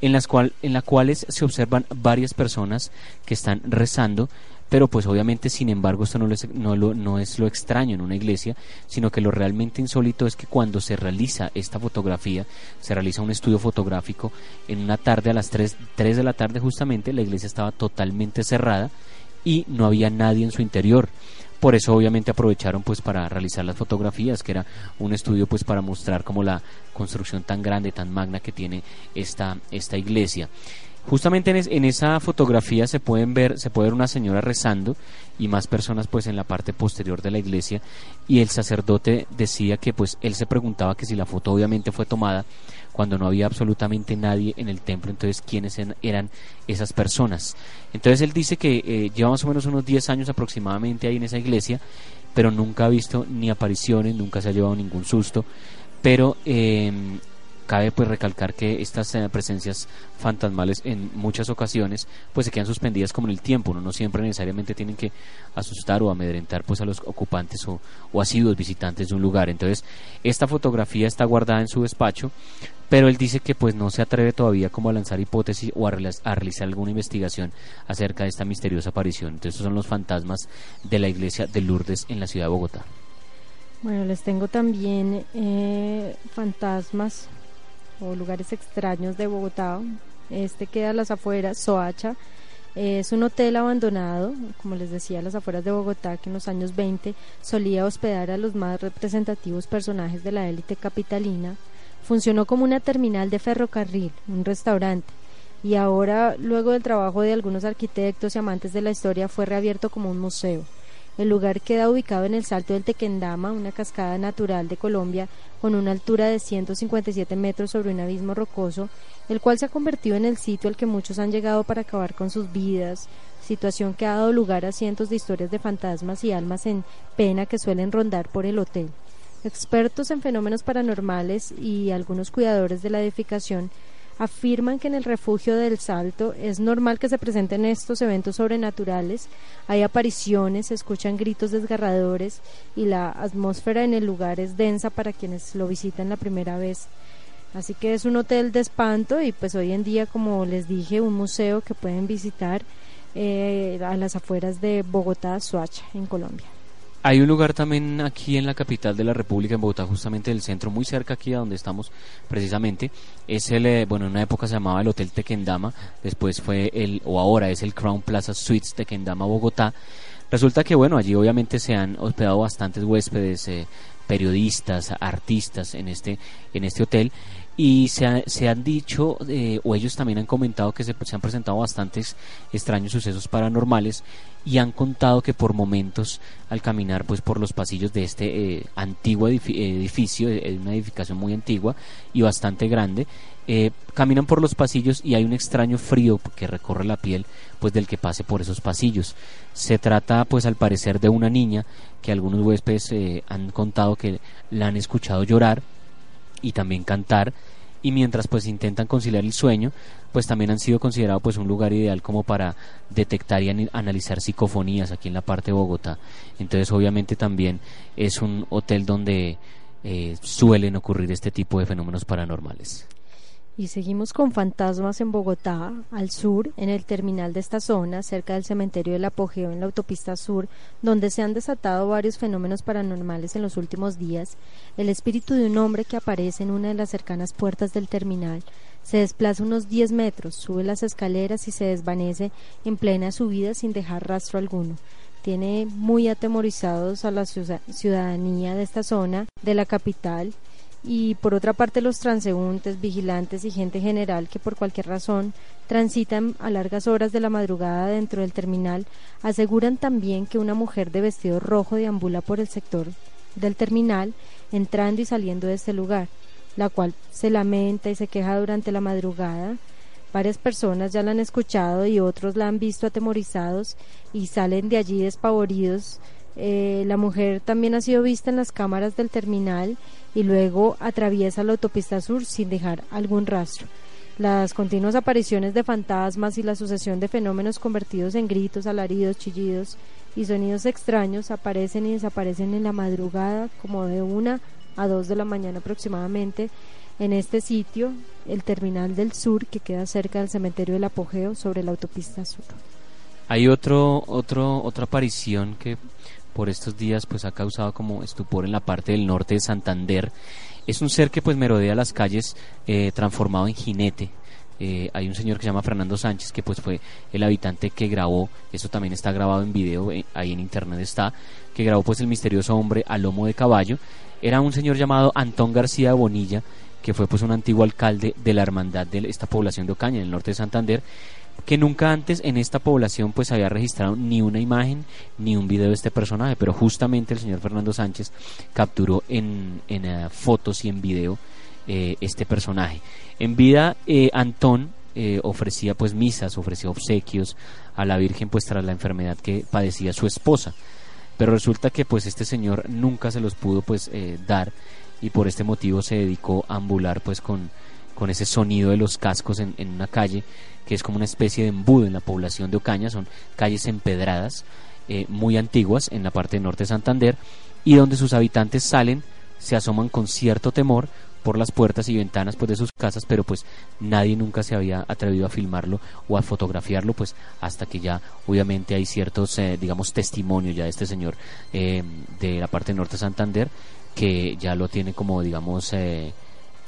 en las cual en la cuales se observan varias personas que están rezando pero pues obviamente sin embargo esto no, es, no, lo, no es lo extraño en una iglesia, sino que lo realmente insólito es que cuando se realiza esta fotografía, se realiza un estudio fotográfico en una tarde a las 3, 3 de la tarde justamente, la iglesia estaba totalmente cerrada y no había nadie en su interior. Por eso obviamente aprovecharon pues para realizar las fotografías, que era un estudio pues para mostrar como la construcción tan grande, tan magna que tiene esta, esta iglesia. Justamente en, esa fotografía se pueden ver, se puede ver una señora rezando y más personas pues en la parte posterior de la iglesia. Y el sacerdote decía que pues él se preguntaba que si la foto obviamente fue tomada cuando no había absolutamente nadie en el templo, entonces quiénes eran esas personas. Entonces él dice que eh, lleva más o menos unos 10 años aproximadamente ahí en esa iglesia, pero nunca ha visto ni apariciones, nunca se ha llevado ningún susto, pero eh, Cabe pues recalcar que estas eh, presencias fantasmales en muchas ocasiones pues se quedan suspendidas como en el tiempo, ¿no? siempre necesariamente tienen que asustar o amedrentar pues a los ocupantes o, o asiduos visitantes de un lugar. Entonces, esta fotografía está guardada en su despacho, pero él dice que pues no se atreve todavía como a lanzar hipótesis o a, realizar alguna investigación acerca de esta misteriosa aparición. Entonces, estos son los fantasmas de la iglesia de Lourdes en la ciudad de Bogotá. Bueno, les tengo también eh, fantasmas o lugares extraños de Bogotá. Este queda a las afueras, Soacha. Es un hotel abandonado, como les decía, a las afueras de Bogotá, que en los años 20 solía hospedar a los más representativos personajes de la élite capitalina. Funcionó como una terminal de ferrocarril, un restaurante, y ahora, luego del trabajo de algunos arquitectos y amantes de la historia, fue reabierto como un museo. El lugar queda ubicado en el Salto del Tequendama, una cascada natural de Colombia con una altura de 157 metros sobre un abismo rocoso, el cual se ha convertido en el sitio al que muchos han llegado para acabar con sus vidas, situación que ha dado lugar a cientos de historias de fantasmas y almas en pena que suelen rondar por el hotel. Expertos en fenómenos paranormales y algunos cuidadores de la edificación afirman que en el refugio del Salto es normal que se presenten estos eventos sobrenaturales, hay apariciones, se escuchan gritos desgarradores y la atmósfera en el lugar es densa para quienes lo visitan la primera vez. Así que es un hotel de espanto y pues hoy en día, como les dije, un museo que pueden visitar eh, a las afueras de Bogotá, Soacha, en Colombia. Hay un lugar también aquí en la capital de la República, en Bogotá, justamente del centro, muy cerca aquí a donde estamos precisamente. Es el, eh, bueno, en una época se llamaba el Hotel Tequendama, después fue el, o ahora es el Crown Plaza Suites Tequendama, Bogotá. Resulta que, bueno, allí obviamente se han hospedado bastantes huéspedes, eh, periodistas, artistas en este, en este hotel y se, se han dicho, eh, o ellos también han comentado que se, se, han presentado bastantes extraños sucesos paranormales y han contado que por momentos al caminar pues por los pasillos de este eh, antiguo edificio, es una edificación muy antigua y bastante grande, eh, caminan por los pasillos y hay un extraño frío que recorre la piel pues del que pase por esos pasillos. Se trata pues al parecer de una niña que algunos huéspedes han contado que la han escuchado llorar y también cantar y mientras pues intentan conciliar el sueño pues también han sido considerados pues un lugar ideal como para detectar y analizar psicofonías aquí en la parte de Bogotá. Entonces obviamente también es un hotel donde eh, suelen ocurrir este tipo de fenómenos paranormales y seguimos con fantasmas en Bogotá, al sur, en el terminal de esta zona, cerca del cementerio del Apogeo en la autopista sur, donde se han desatado varios fenómenos paranormales en los últimos días. El espíritu de un hombre que aparece en una de las cercanas puertas del terminal se desplaza unos 10 metros, sube las escaleras y se desvanece en plena subida sin dejar rastro alguno tiene muy atemorizados a la ciudadanía de esta zona de la capital y por otra parte los transeúntes, vigilantes y gente general que por cualquier razón transitan a largas horas de la madrugada dentro del terminal aseguran también que una mujer de vestido rojo deambula por el sector del terminal entrando y saliendo de este lugar, la cual se lamenta y se queja durante la madrugada. Varias personas ya la han escuchado y otros la han visto atemorizados y salen de allí despavoridos. Eh, la mujer también ha sido vista en las cámaras del terminal y luego atraviesa la autopista sur sin dejar algún rastro. Las continuas apariciones de fantasmas y la sucesión de fenómenos convertidos en gritos, alaridos, chillidos y sonidos extraños aparecen y desaparecen en la madrugada como de una a dos de la mañana aproximadamente en este sitio, el terminal del sur que queda cerca del cementerio del apogeo sobre la autopista sur. Hay otro, otro, otra aparición que por estos días pues ha causado como estupor en la parte del norte de Santander. Es un ser que pues merodea las calles eh, transformado en jinete. Eh, hay un señor que se llama Fernando Sánchez que pues fue el habitante que grabó, eso también está grabado en video, eh, ahí en internet está, que grabó pues el misterioso hombre a lomo de caballo. Era un señor llamado Antón García Bonilla, que fue pues un antiguo alcalde de la hermandad de esta población de Ocaña, en el norte de Santander, que nunca antes en esta población pues había registrado ni una imagen ni un video de este personaje, pero justamente el señor Fernando Sánchez capturó en, en eh, fotos y en video eh, este personaje. En vida eh, Antón ofrecía pues misas, ofrecía obsequios a la Virgen pues tras la enfermedad que padecía su esposa, pero resulta que pues este señor nunca se los pudo pues dar y por este motivo se dedicó a ambular pues con, con ese sonido de los cascos en, en una calle que es como una especie de embudo en la población de Ocaña, son calles empedradas eh, muy antiguas en la parte norte de Santander y donde sus habitantes salen, se asoman con cierto temor por las puertas y ventanas pues de sus casas, pero pues nadie nunca se había atrevido a filmarlo o a fotografiarlo, pues hasta que ya obviamente hay ciertos, eh, digamos, testimonios ya de este señor eh, de la parte norte de Santander que ya lo tiene como, digamos,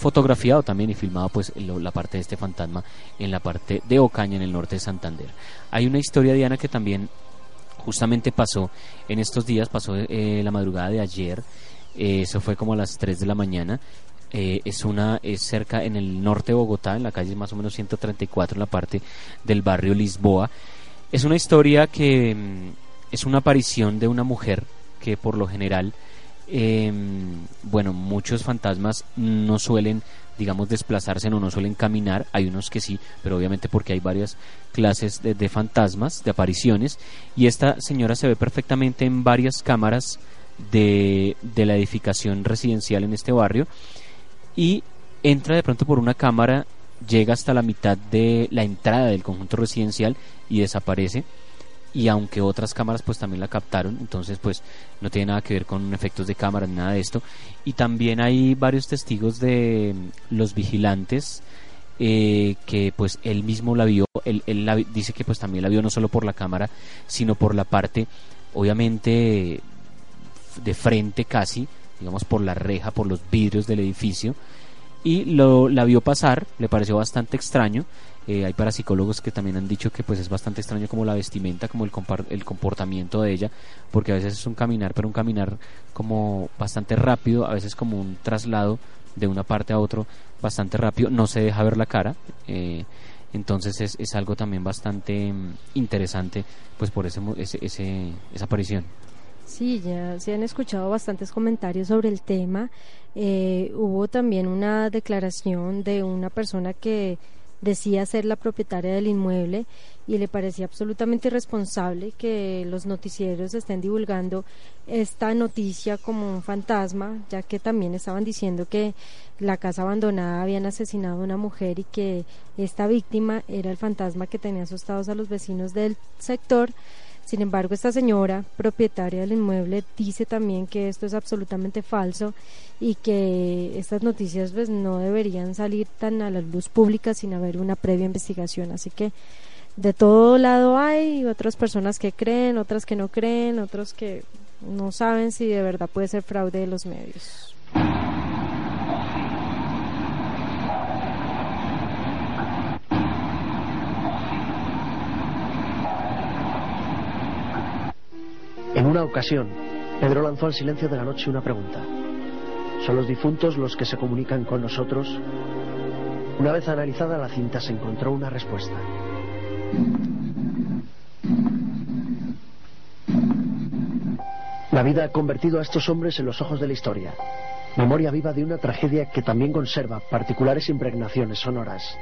fotografiado también y filmado pues la parte de este fantasma en la parte de Ocaña en el norte de Santander. Hay una historia Diana que también justamente pasó en estos días, pasó eh, la madrugada de ayer, eh, eso fue como a las 3 de la mañana. Eh, es una es cerca en el norte de Bogotá, en la calle más o menos 134, en la parte del barrio Lisboa. Es una historia que mm, es una aparición de una mujer que por lo general, em, bueno, muchos fantasmas no suelen digamos, desplazarse o no suelen caminar, hay unos que sí, pero obviamente porque hay varias clases de, fantasmas, de apariciones, y esta señora se ve perfectamente en varias cámaras de, de la edificación residencial en este barrio, y entra de pronto por una cámara, llega hasta la mitad de la entrada del conjunto residencial y desaparece y aunque otras cámaras pues también la captaron, entonces pues no tiene nada que ver con efectos de cámara ni nada de esto. Y también hay varios testigos de mm, los vigilantes eh, que pues él mismo la vio, él, él dice que pues también la vio no solo por la cámara, sino por la parte obviamente de frente casi, digamos por la reja, por los vidrios del edificio y lo, la vio pasar, le pareció bastante extraño eh, hay parapsicólogos que también han dicho que pues es bastante extraño como la vestimenta, como el, el comportamiento de ella, porque a veces es un caminar, pero un caminar como bastante rápido, a veces como un traslado de una parte a otro bastante rápido, no se deja ver la cara. Eh, entonces es, es, algo también bastante mm, interesante pues por ese, ese, esa aparición. Sí, ya se han escuchado bastantes comentarios sobre el tema. Eh, hubo también una declaración de una persona que decía ser la propietaria del inmueble y le parecía absolutamente irresponsable que los noticieros estén divulgando esta noticia como un fantasma, ya que también estaban diciendo que la casa abandonada habían asesinado a una mujer y que esta víctima era el fantasma que tenía asustados a los vecinos del sector. Sin embargo, esta señora, propietaria del inmueble, dice también que esto es absolutamente falso y que estas noticias pues, no deberían salir tan a la luz pública sin haber una previa investigación. Así que de todo lado hay otras personas que creen, otras que no creen, otros que no saben si de verdad puede ser fraude de los medios. En una ocasión, Pedro lanzó al silencio de la noche una pregunta. ¿Son los difuntos los que se comunican con nosotros? Una vez analizada la cinta se encontró una respuesta. La vida ha convertido a estos hombres en los ojos de la historia. Memoria viva de una tragedia que también conserva particulares impregnaciones sonoras.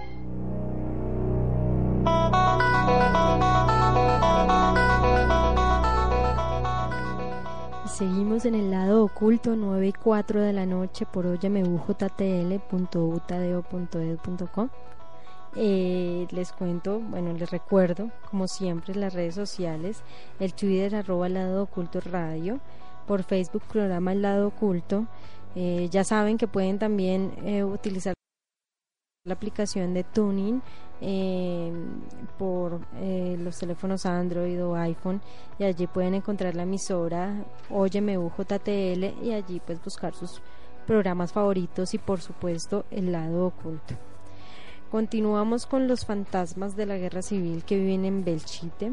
Seguimos en el lado oculto 9 y 4 de la noche por oyemujtl.utadeo.edu.com. Eh, les cuento, bueno, les recuerdo, como siempre, las redes sociales, el Twitter arroba lado oculto radio, por Facebook programa el lado oculto. Eh, ya saben que pueden también eh, utilizar la aplicación de Tuning eh, por eh, los teléfonos Android o iPhone y allí pueden encontrar la emisora Óyeme UJTL y allí pues buscar sus programas favoritos y por supuesto el lado oculto. Continuamos con los fantasmas de la guerra civil que viven en Belchite.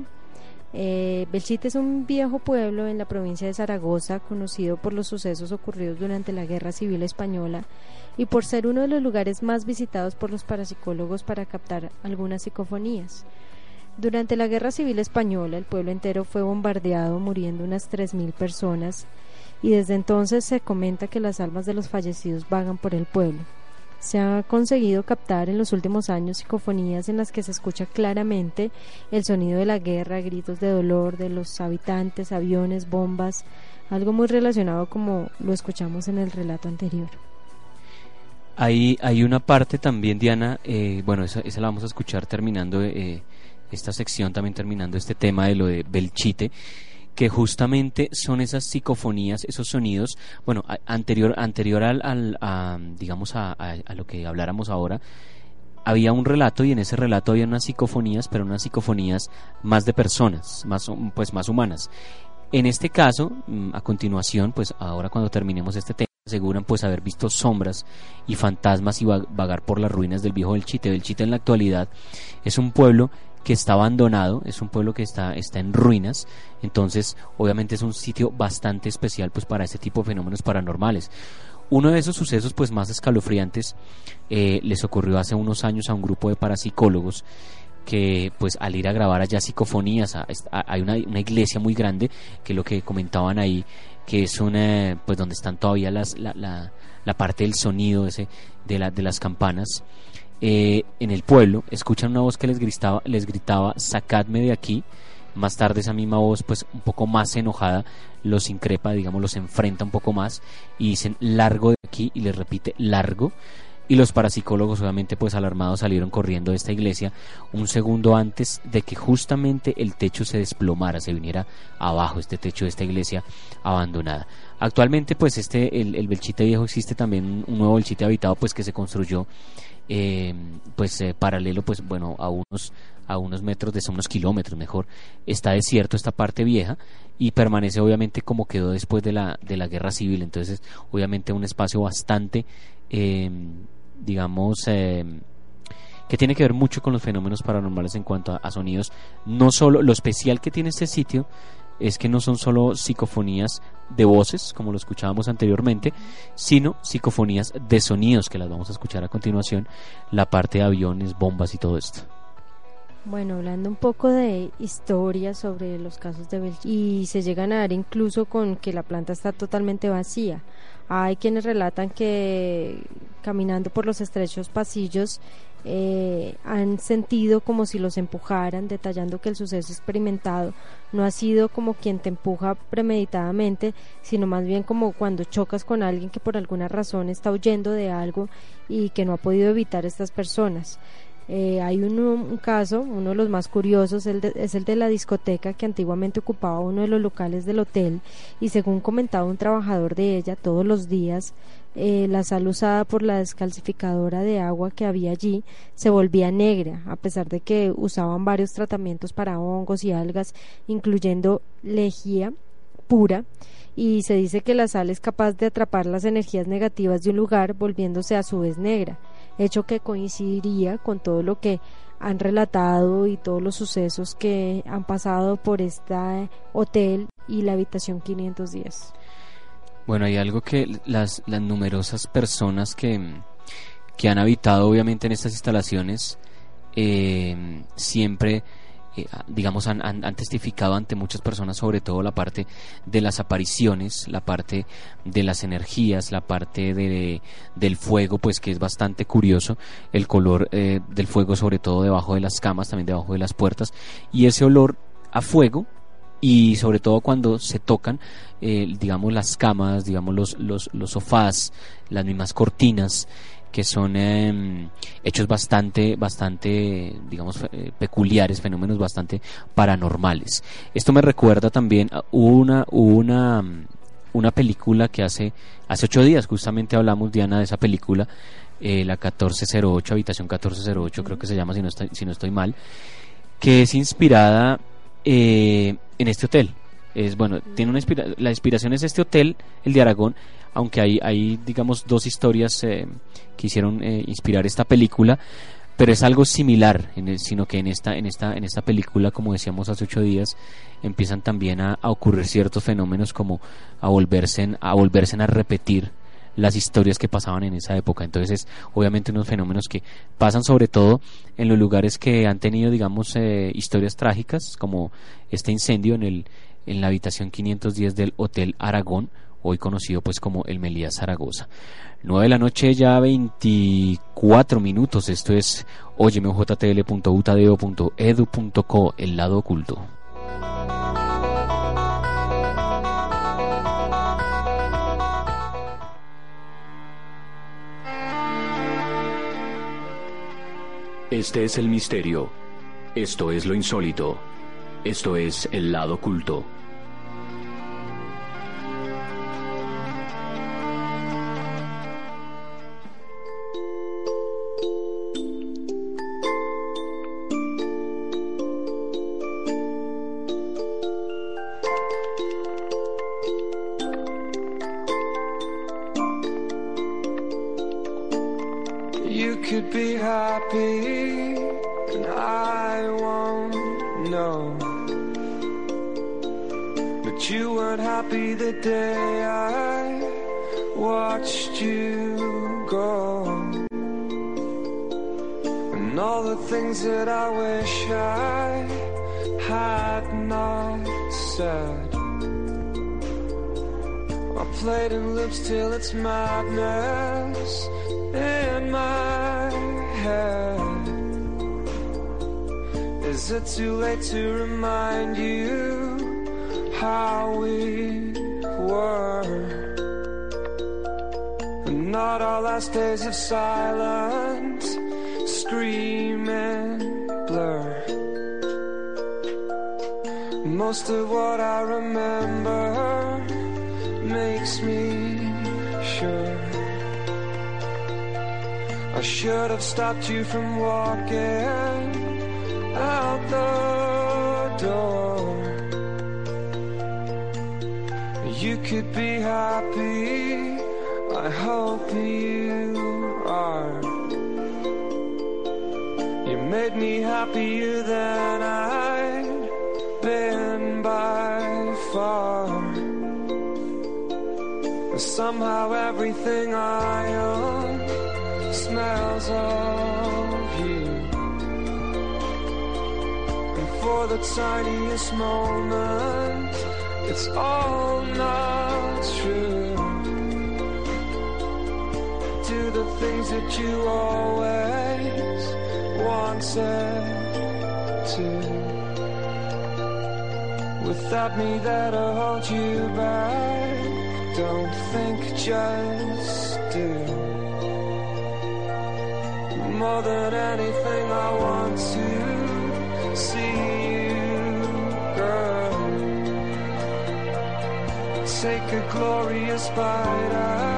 Eh, Belchite es un viejo pueblo en la provincia de Zaragoza conocido por los sucesos ocurridos durante la Guerra Civil Española y por ser uno de los lugares más visitados por los parapsicólogos para captar algunas psicofonías. Durante la Guerra Civil Española, el pueblo entero fue bombardeado, muriendo unas 3.000 personas, y desde entonces se comenta que las almas de los fallecidos vagan por el pueblo. Se ha conseguido captar en los últimos años psicofonías en las que se escucha claramente el sonido de la guerra, gritos de dolor de los habitantes, aviones, bombas, algo muy relacionado como lo escuchamos en el relato anterior. Hay, hay una parte también, Diana, eh, bueno, esa, esa, la vamos a escuchar terminando eh, esta sección, también terminando este tema de lo de Belchite, que justamente son esas psicofonías, esos sonidos, bueno, anterior, anterior al, al a, digamos, a, a, lo que habláramos ahora, había un relato y en ese relato había unas psicofonías, pero unas psicofonías más de personas, más, pues más humanas. En este caso, mm, a continuación, pues ahora cuando terminemos este tema, aseguran pues haber visto sombras y fantasmas y vagar por las ruinas del viejo Belchite. Belchite en la actualidad es un pueblo que está abandonado, es un pueblo que está, está en ruinas, entonces obviamente es un sitio bastante especial pues para este tipo de fenómenos paranormales. Uno de esos sucesos pues más escalofriantes eh, les ocurrió hace unos años a un grupo de parapsicólogos que pues al ir a grabar allá psicofonías, hay una, una, iglesia muy grande que lo que comentaban ahí, que es una, pues donde están todavía las, la, la, la parte del sonido ese de, la, de las campanas, eh, en el pueblo, escuchan una voz que les gritaba, les gritaba, sacadme de aquí, más tarde esa misma voz, pues un poco más enojada, los increpa, digamos, los enfrenta un poco más y dicen largo de aquí y les repite largo y los parapsicólogos obviamente pues alarmados salieron corriendo de esta iglesia un segundo antes de que justamente el techo se desplomara, se viniera abajo este techo de esta iglesia abandonada. Actualmente pues este el, el Belchite viejo existe también un nuevo Belchite habitado pues que se construyó eh, pues eh, paralelo pues bueno a unos a unos metros de unos kilómetros mejor está desierto esta parte vieja y permanece obviamente como quedó después de la de la guerra civil entonces obviamente un espacio bastante eh, digamos, eh, que tiene que ver mucho con los fenómenos paranormales en cuanto a, sonidos. No solo, lo especial que tiene este sitio es que no son solo psicofonías de voces, como lo escuchábamos anteriormente, sino psicofonías de sonidos, que las vamos a escuchar a continuación, la parte de aviones, bombas y todo esto. Bueno, hablando un poco de historia sobre los casos de Bel y se llegan a dar incluso con que la planta está totalmente vacía. Hay quienes relatan que caminando por los estrechos pasillos eh, han sentido como si los empujaran, detallando que el suceso experimentado no ha sido como quien te empuja premeditadamente, sino más bien como cuando chocas con alguien que por alguna razón está huyendo de algo y que no ha podido evitar estas personas. Eh, hay un, caso, uno de los más curiosos, es el de la discoteca que antiguamente ocupaba uno de los locales del hotel y según comentaba un trabajador de ella, todos los días eh, la sal usada por la descalcificadora de agua que había allí se volvía negra, a pesar de que usaban varios tratamientos para hongos y algas, incluyendo lejía pura, y se dice que la sal es capaz de atrapar las energías negativas de un lugar, volviéndose a su vez negra hecho que coincidiría con todo lo que han relatado y todos los sucesos que han pasado por este hotel y la habitación 510. Bueno, hay algo que las, las numerosas personas que, que han habitado obviamente en estas instalaciones eh, siempre eh, digamos, han, han, testificado ante muchas personas sobre todo la parte de las apariciones, la parte de las energías, la parte de, del fuego, pues que es bastante curioso, el color eh, del fuego sobre todo debajo de las camas, también debajo de las puertas, y ese olor a fuego y sobre todo cuando se tocan, eh, digamos, las camas, digamos, los, los, los sofás, las mismas cortinas, que son em, hechos bastante, bastante, digamos, eh, peculiares, fenómenos bastante paranormales. Esto me recuerda también a una, una, una película que hace, hace ocho días justamente hablamos, Diana, de esa película, eh, la 1408, Habitación 1408, creo que se llama, si no estoy, si no estoy mal, que es inspirada eh, en este hotel. Es bueno, tiene una la inspiración es este hotel, el de Aragón, aunque hay, hay digamos, dos historias eh, que hicieron eh, inspirar esta película, pero es algo similar, en sino que en esta, en, esta, en esta película, como decíamos hace ocho días, empiezan también a, ocurrir ciertos fenómenos como a volverse, a volverse a repetir las historias que pasaban en esa época. Entonces, es obviamente unos fenómenos que pasan sobre todo en los lugares que han tenido, digamos, eh, historias trágicas, como este incendio en, el, en la habitación 510 del Hotel Aragón, hoy conocido pues como el Melías Zaragoza. 9 de la noche ya 24 minutos, esto es oyemjtl.utadeo.edu.co, el lado oculto. Este es el misterio, esto es lo insólito, esto es el lado oculto. Wish I had not said. I played in loops till it's madness in my head. Is it too late to remind you how we were? And not our last days of silence, scream Most of what I remember makes me sure. I should have stopped you from walking out the door. You could be happy, I hope you are. You made me happier than I'd Somehow everything I own smells of you. And for the tiniest moment, it's all not true. Do the things that you always wanted to. Without me, that'll hold you back. Don't think, just do. More than anything, I want to see you, girl. Take a glorious bite out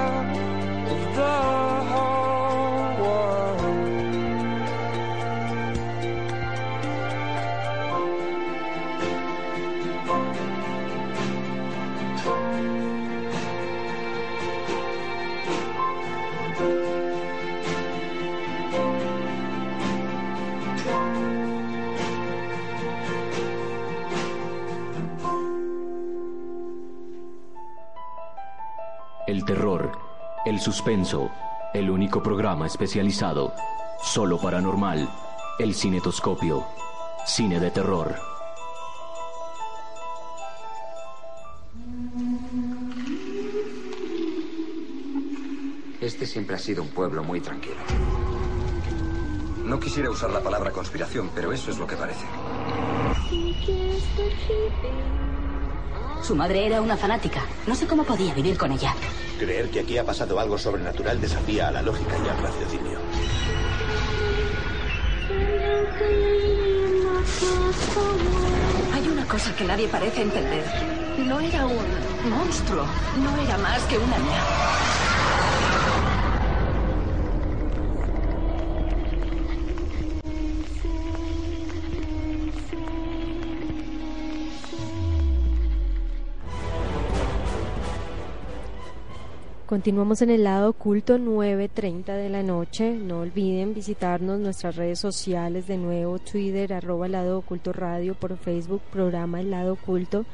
suspenso, el único programa especializado, solo paranormal, el cinetoscopio, cine de terror. Este siempre ha sido un pueblo muy tranquilo. No quisiera usar la palabra conspiración, pero eso es lo que parece. Su madre era una fanática. No sé cómo podía vivir con ella. Creer que aquí ha pasado algo sobrenatural desafía a la lógica y al raciocinio. Hay una cosa que nadie parece entender. No era un monstruo. No era más que una niña. Continuamos en el lado oculto 9.30 de la noche. No olviden visitarnos nuestras redes sociales de nuevo, Twitter, arroba lado oculto radio, por Facebook, programa el lado oculto,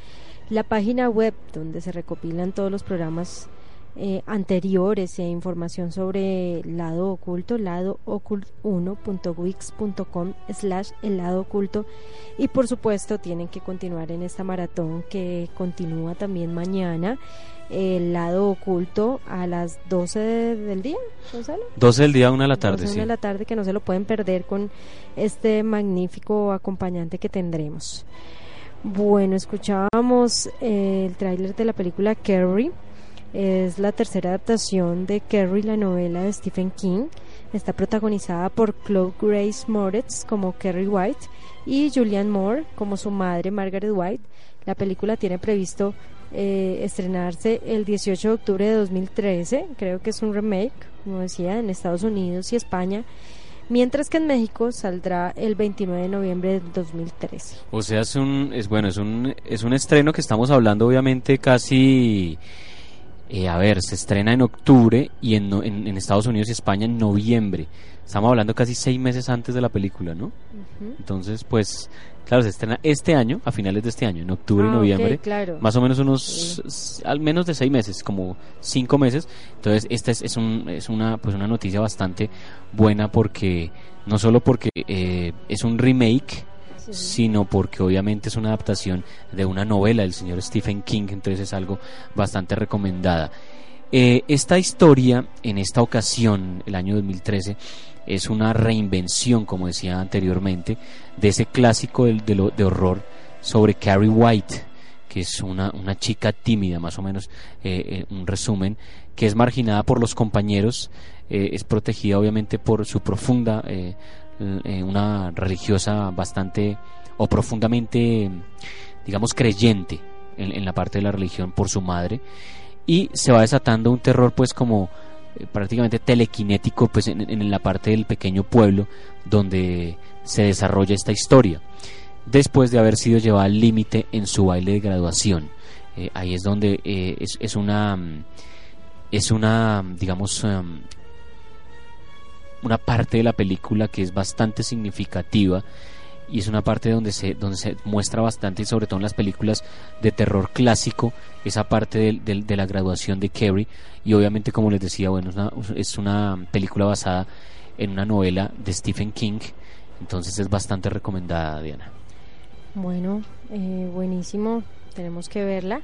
la página web donde se recopilan todos los programas eh, anteriores e información sobre el lado oculto, lado ocult1.wix.com slash el lado oculto. Y por supuesto tienen que continuar en esta maratón que continúa también mañana el lado oculto a las 12 de- del día, Gonzalo. 12 del día, 1 de la tarde, 12 sí. de la tarde que no se lo pueden perder con este magnífico acompañante que tendremos. Bueno, escuchábamos eh, el tráiler de la película Carrie. Es la tercera adaptación de Carrie, la novela de Stephen King. Está protagonizada por Chloe Grace Moretz como Carrie White y Julianne Moore como su madre Margaret White. La película tiene previsto eh, estrenarse el 18 de octubre de 2013. Creo que es un remake, como decía, en Estados Unidos y España. Mientras que en México saldrá el 29 de noviembre del 2013. O sea, es un, es bueno, es un, es un estreno que estamos hablando obviamente casi Eh, a ver, se estrena en octubre y en, en, en Estados Unidos y España en noviembre. Estamos hablando casi seis meses antes de la película, ¿no? Entonces, pues, claro, se estrena este año, a finales de este año, en octubre Ah, y noviembre. claro. Más o menos unos, al menos de seis meses, como cinco meses. Entonces, esta es, es, un, es una, pues una noticia bastante buena porque, no solo porque eh, es un remake, sino porque obviamente es una adaptación de una novela del señor Stephen King, entonces es algo bastante recomendada. Eh, esta historia, en esta ocasión, el año 2013, es una reinvención, como decía anteriormente, de ese clásico de, de horror sobre Carrie White, que es una, una chica tímida, más o menos, eh, eh, un resumen, que es marginada por los compañeros, eh, es protegida obviamente por su profunda, una religiosa bastante o profundamente, digamos, creyente en, en la parte de la religión por su madre, y se va desatando un terror pues como eh, prácticamente telequinético pues en, en la parte del pequeño pueblo donde se desarrolla esta historia después de haber sido llevada al límite en su baile de graduación. Eh, ahí es donde eh, es, es una mm, es una mm, digamos em, una parte de la película que es bastante significativa y es una parte donde se donde se muestra bastante sobre todo en las películas de terror clásico esa parte del- de la graduación de Carrie y obviamente como les decía bueno es una, es una película basada en una novela de Stephen King. Entonces es bastante recomendada Diana. Bueno, eh, buenísimo, tenemos que verla,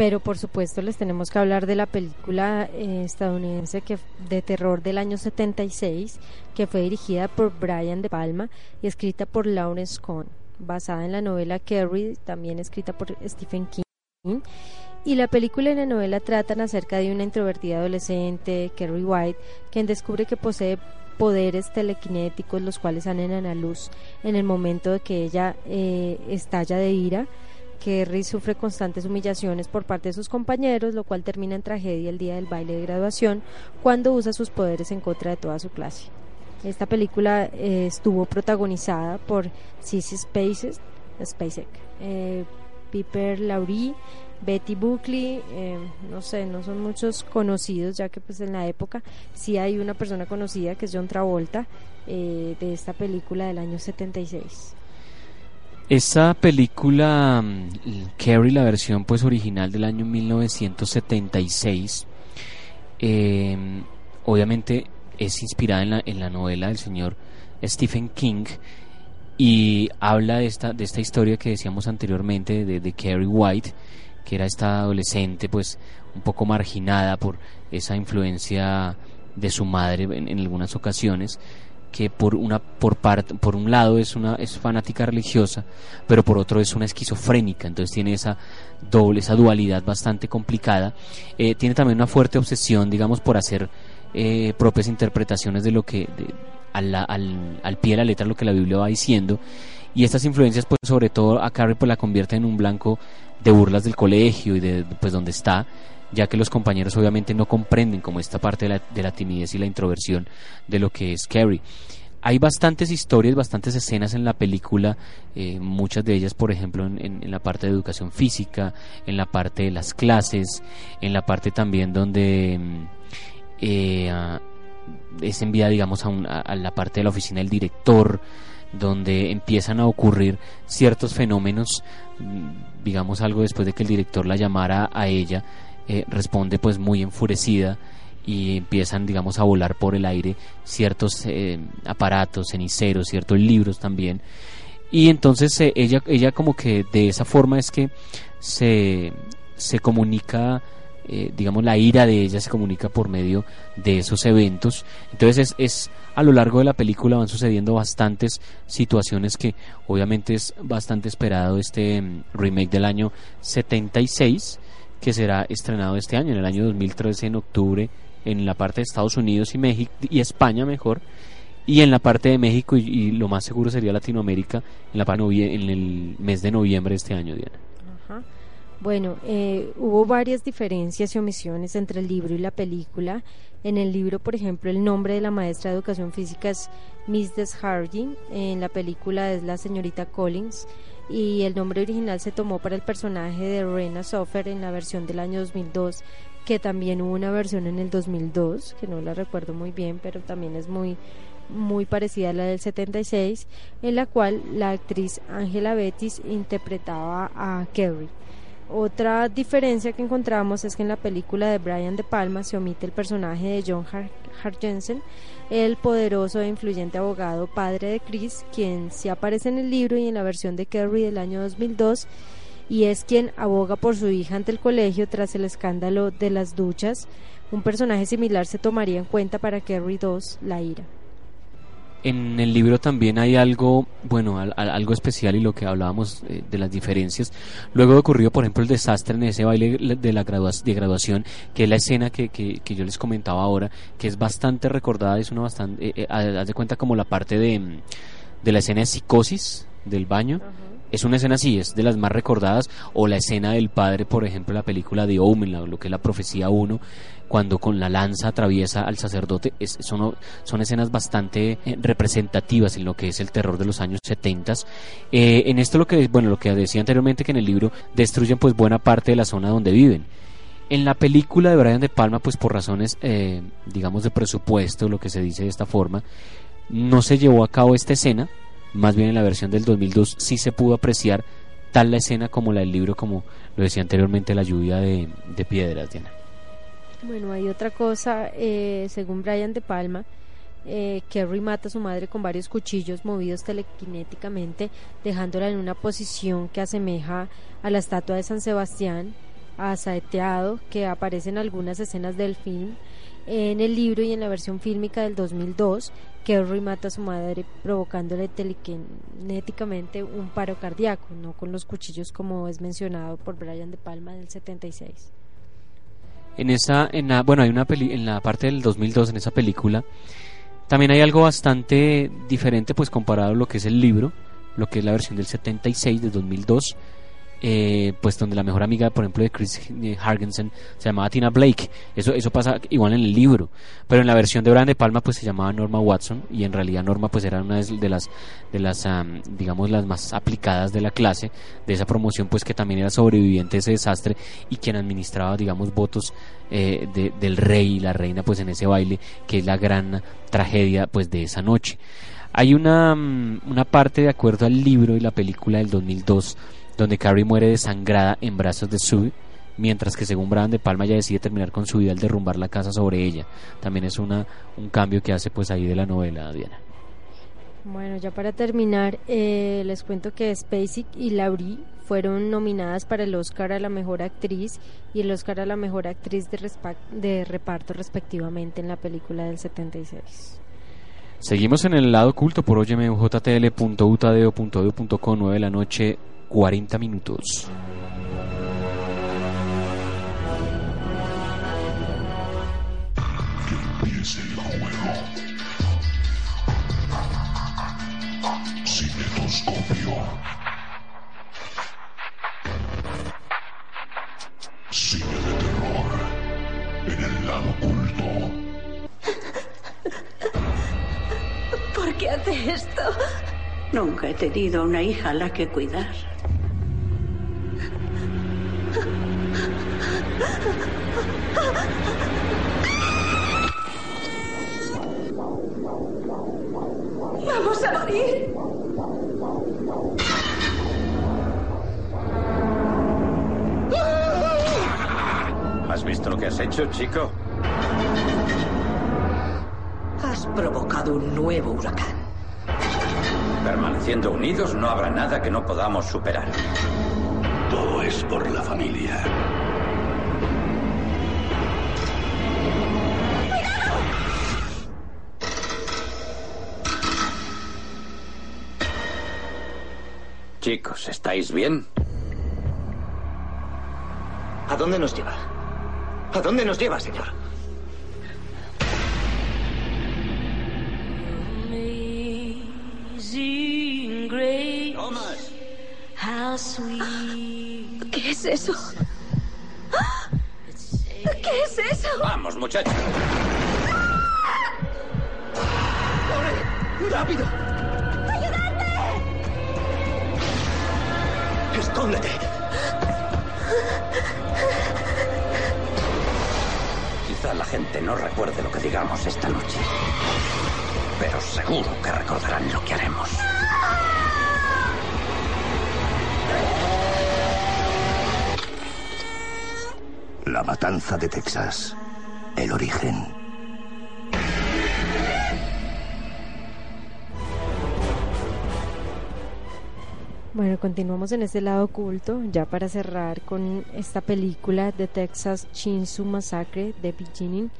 pero por supuesto les tenemos que hablar de la película eh, estadounidense que de terror del año 76, que fue dirigida por Brian De Palma y escrita por Lawrence Cohn, basada en la novela Carrie, también escrita por Stephen King. Y la película y la novela tratan acerca de una introvertida adolescente, Carrie White, quien descubre que posee poderes telequinéticos los cuales salen a la luz en el momento de que ella eh, estalla de ira. Kerry sufre constantes humillaciones por parte de sus compañeros, lo cual termina en tragedia el día del baile de graduación, cuando usa sus poderes en contra de toda su clase. Esta película eh, estuvo protagonizada por Sissy Spacek, Spacek eh, Piper Laurie, Betty Buckley, eh, no sé, no son muchos conocidos, ya que pues en la época sí hay una persona conocida que es John Travolta eh, de esta película del año 76. Esa película, mm, Carrie, la versión pues original del año 1976, eh, obviamente es inspirada en la, en la novela del señor Stephen King y habla de esta, de esta historia que decíamos anteriormente de, Carrie White, que era esta adolescente pues un poco marginada por esa influencia de su madre en algunas ocasiones que por una por parte por un lado es una es fanática religiosa pero por otro es una esquizofrénica entonces tiene esa doble esa dualidad bastante complicada. Eh, tiene también una fuerte obsesión digamos por hacer eh, propias interpretaciones de lo que de- a la- al, al pie de la letra lo que la Biblia va diciendo. Y estas influencias pues sobre todo a Carrie pues la convierte en un blanco de burlas del colegio y de pues donde está ya que los compañeros obviamente no comprenden como esta parte de la, de la timidez y la introversión de lo que es Carrie. Hay bastantes historias, bastantes escenas en la película, eh, muchas de ellas, por ejemplo, en, la parte de educación física, en la parte de las clases, en la parte también donde mm, eh, es enviada, digamos, a, un- a la parte de la oficina del director, donde empiezan a ocurrir ciertos fenómenos, mm, digamos algo después de que el director la llamara a ella, eh, responde pues muy enfurecida y empiezan digamos a volar por el aire ciertos eh, aparatos, ceniceros, ciertos libros también. Y entonces eh, ella, ella como que de esa forma es que se, se comunica digamos la ira de ella se comunica por medio de esos eventos. Entonces es, es a lo largo de la película van sucediendo bastantes situaciones que obviamente es bastante esperado este mm, remake del año 76 que será estrenado este año en el año 2013 en octubre en la parte de Estados Unidos y México y España mejor y en la parte de México y, lo más seguro sería Latinoamérica en la en el mes de noviembre de este año Diana. Bueno, eh, hubo varias diferencias y omisiones entre el libro y la película. En el libro, por ejemplo, el nombre de la maestra de educación física es Miss Harding. En la película es la señorita Collins. Y el nombre original se tomó para el personaje de Rena Sofer en la versión del año 2002, que también hubo una versión en el 2002, que no la recuerdo muy bien, pero también es muy muy parecida a la del 76, en la cual la actriz Angela Bettis interpretaba a Kerry. Otra diferencia que encontramos es que en la película de Brian De Palma se omite el personaje de John Hart Jensen, el poderoso e influyente abogado padre de Chris, quien sí aparece en el libro y en la versión de Kerry del año 2002 y es quien aboga por su hija ante el colegio tras el escándalo de las duchas. Un personaje similar se tomaría en cuenta para Kerry 2, la ira en el libro también hay algo, bueno, algo especial y lo que hablábamos eh, de las diferencias. Luego ocurrió, por ejemplo, el desastre en ese baile de la de graduación, que es la escena que, que, yo les comentaba ahora, que es bastante recordada, es una bastante, eh, eh, haz de cuenta como la parte de, de la escena de psicosis del baño. Es una escena así, es de las más recordadas, o la escena del padre, por ejemplo, la película de Omen, lo que es la profecía 1, cuando con la lanza atraviesa al sacerdote, son, son escenas bastante eh, representativas en lo que es el terror de los años 70. Eh, en esto lo que, bueno, lo que decía anteriormente que en el libro destruyen pues buena parte de la zona donde viven. En la película de Brian De Palma, pues por razones, eh, digamos, de presupuesto, lo que se dice de esta forma, no se llevó a cabo esta escena, más bien en la versión del 2002 sí se pudo apreciar tal la escena como la del libro, como lo decía anteriormente, la lluvia de, de piedras, Diana. Bueno, hay otra cosa, eh, según Brian De Palma, eh, Kerry mata a su madre con varios cuchillos movidos telequinéticamente, dejándola en una posición que asemeja a la estatua de San Sebastián, asaeteado, que aparece en algunas escenas del film. En el libro y en la versión fílmica del 2002, Kerry mata a su madre provocándole telequinéticamente un paro cardíaco, no con los cuchillos como es mencionado por Brian De Palma del 76. En esa, en la, bueno, hay una peli, en la parte del 2002 en esa película, también hay algo bastante diferente, pues comparado a lo que es el libro, lo que es la versión del 76 de 2002 eh, pues donde la mejor amiga, por ejemplo, de Chris Hargensen se llamaba Tina Blake. Eso, eso pasa igual en el libro, pero en la versión de Brian De Palma pues se llamaba Norma Watson y en realidad Norma pues era una de las, de las digamos, las más aplicadas de la clase, de esa promoción pues que también era sobreviviente de ese desastre y quien administraba, digamos, votos eh, del rey y la reina pues en ese baile, que es la gran tragedia pues de esa noche. Hay una, mm, una parte de acuerdo al libro y la película del 2002 donde Carrie muere desangrada en brazos de Sue, mientras que según Brian De Palma ya decide terminar con su vida al derrumbar la casa sobre ella. También es una, un cambio que hace pues ahí de la novela, Diana. Bueno, ya para terminar, eh, les cuento que Spacek y Laurie fueron nominadas para el Oscar a la Mejor Actriz y el Oscar a la Mejor Actriz de, de reparto respectivamente en la película del 76. Seguimos en el lado oculto por oyemujtl.utadeo.edu.co 9 de la noche 40 minutos. Que empiece el juego. Cinetoscopio. Qué hace esto? Nunca he tenido una hija a la que cuidar. ¡Vamos a morir! ¿Has visto lo que has hecho, chico? Has provocado un nuevo huracán. Permaneciendo unidos no habrá nada que no podamos superar. Todo es por la familia. Chicos, ¿estáis bien? ¿A dónde nos lleva? ¿A dónde nos lleva, señor? ¿Qué es eso? ¿Qué es eso? Vamos, muchachos. ¡Rápido! ¡Escóndete! Quizá la gente no recuerde lo que digamos esta noche. Pero seguro que recordarán lo que haremos. La matanza de Texas. El origen. Bueno, continuamos en este lado oculto, ya para cerrar con esta película de Texas Chainsaw Massacre de Beginning,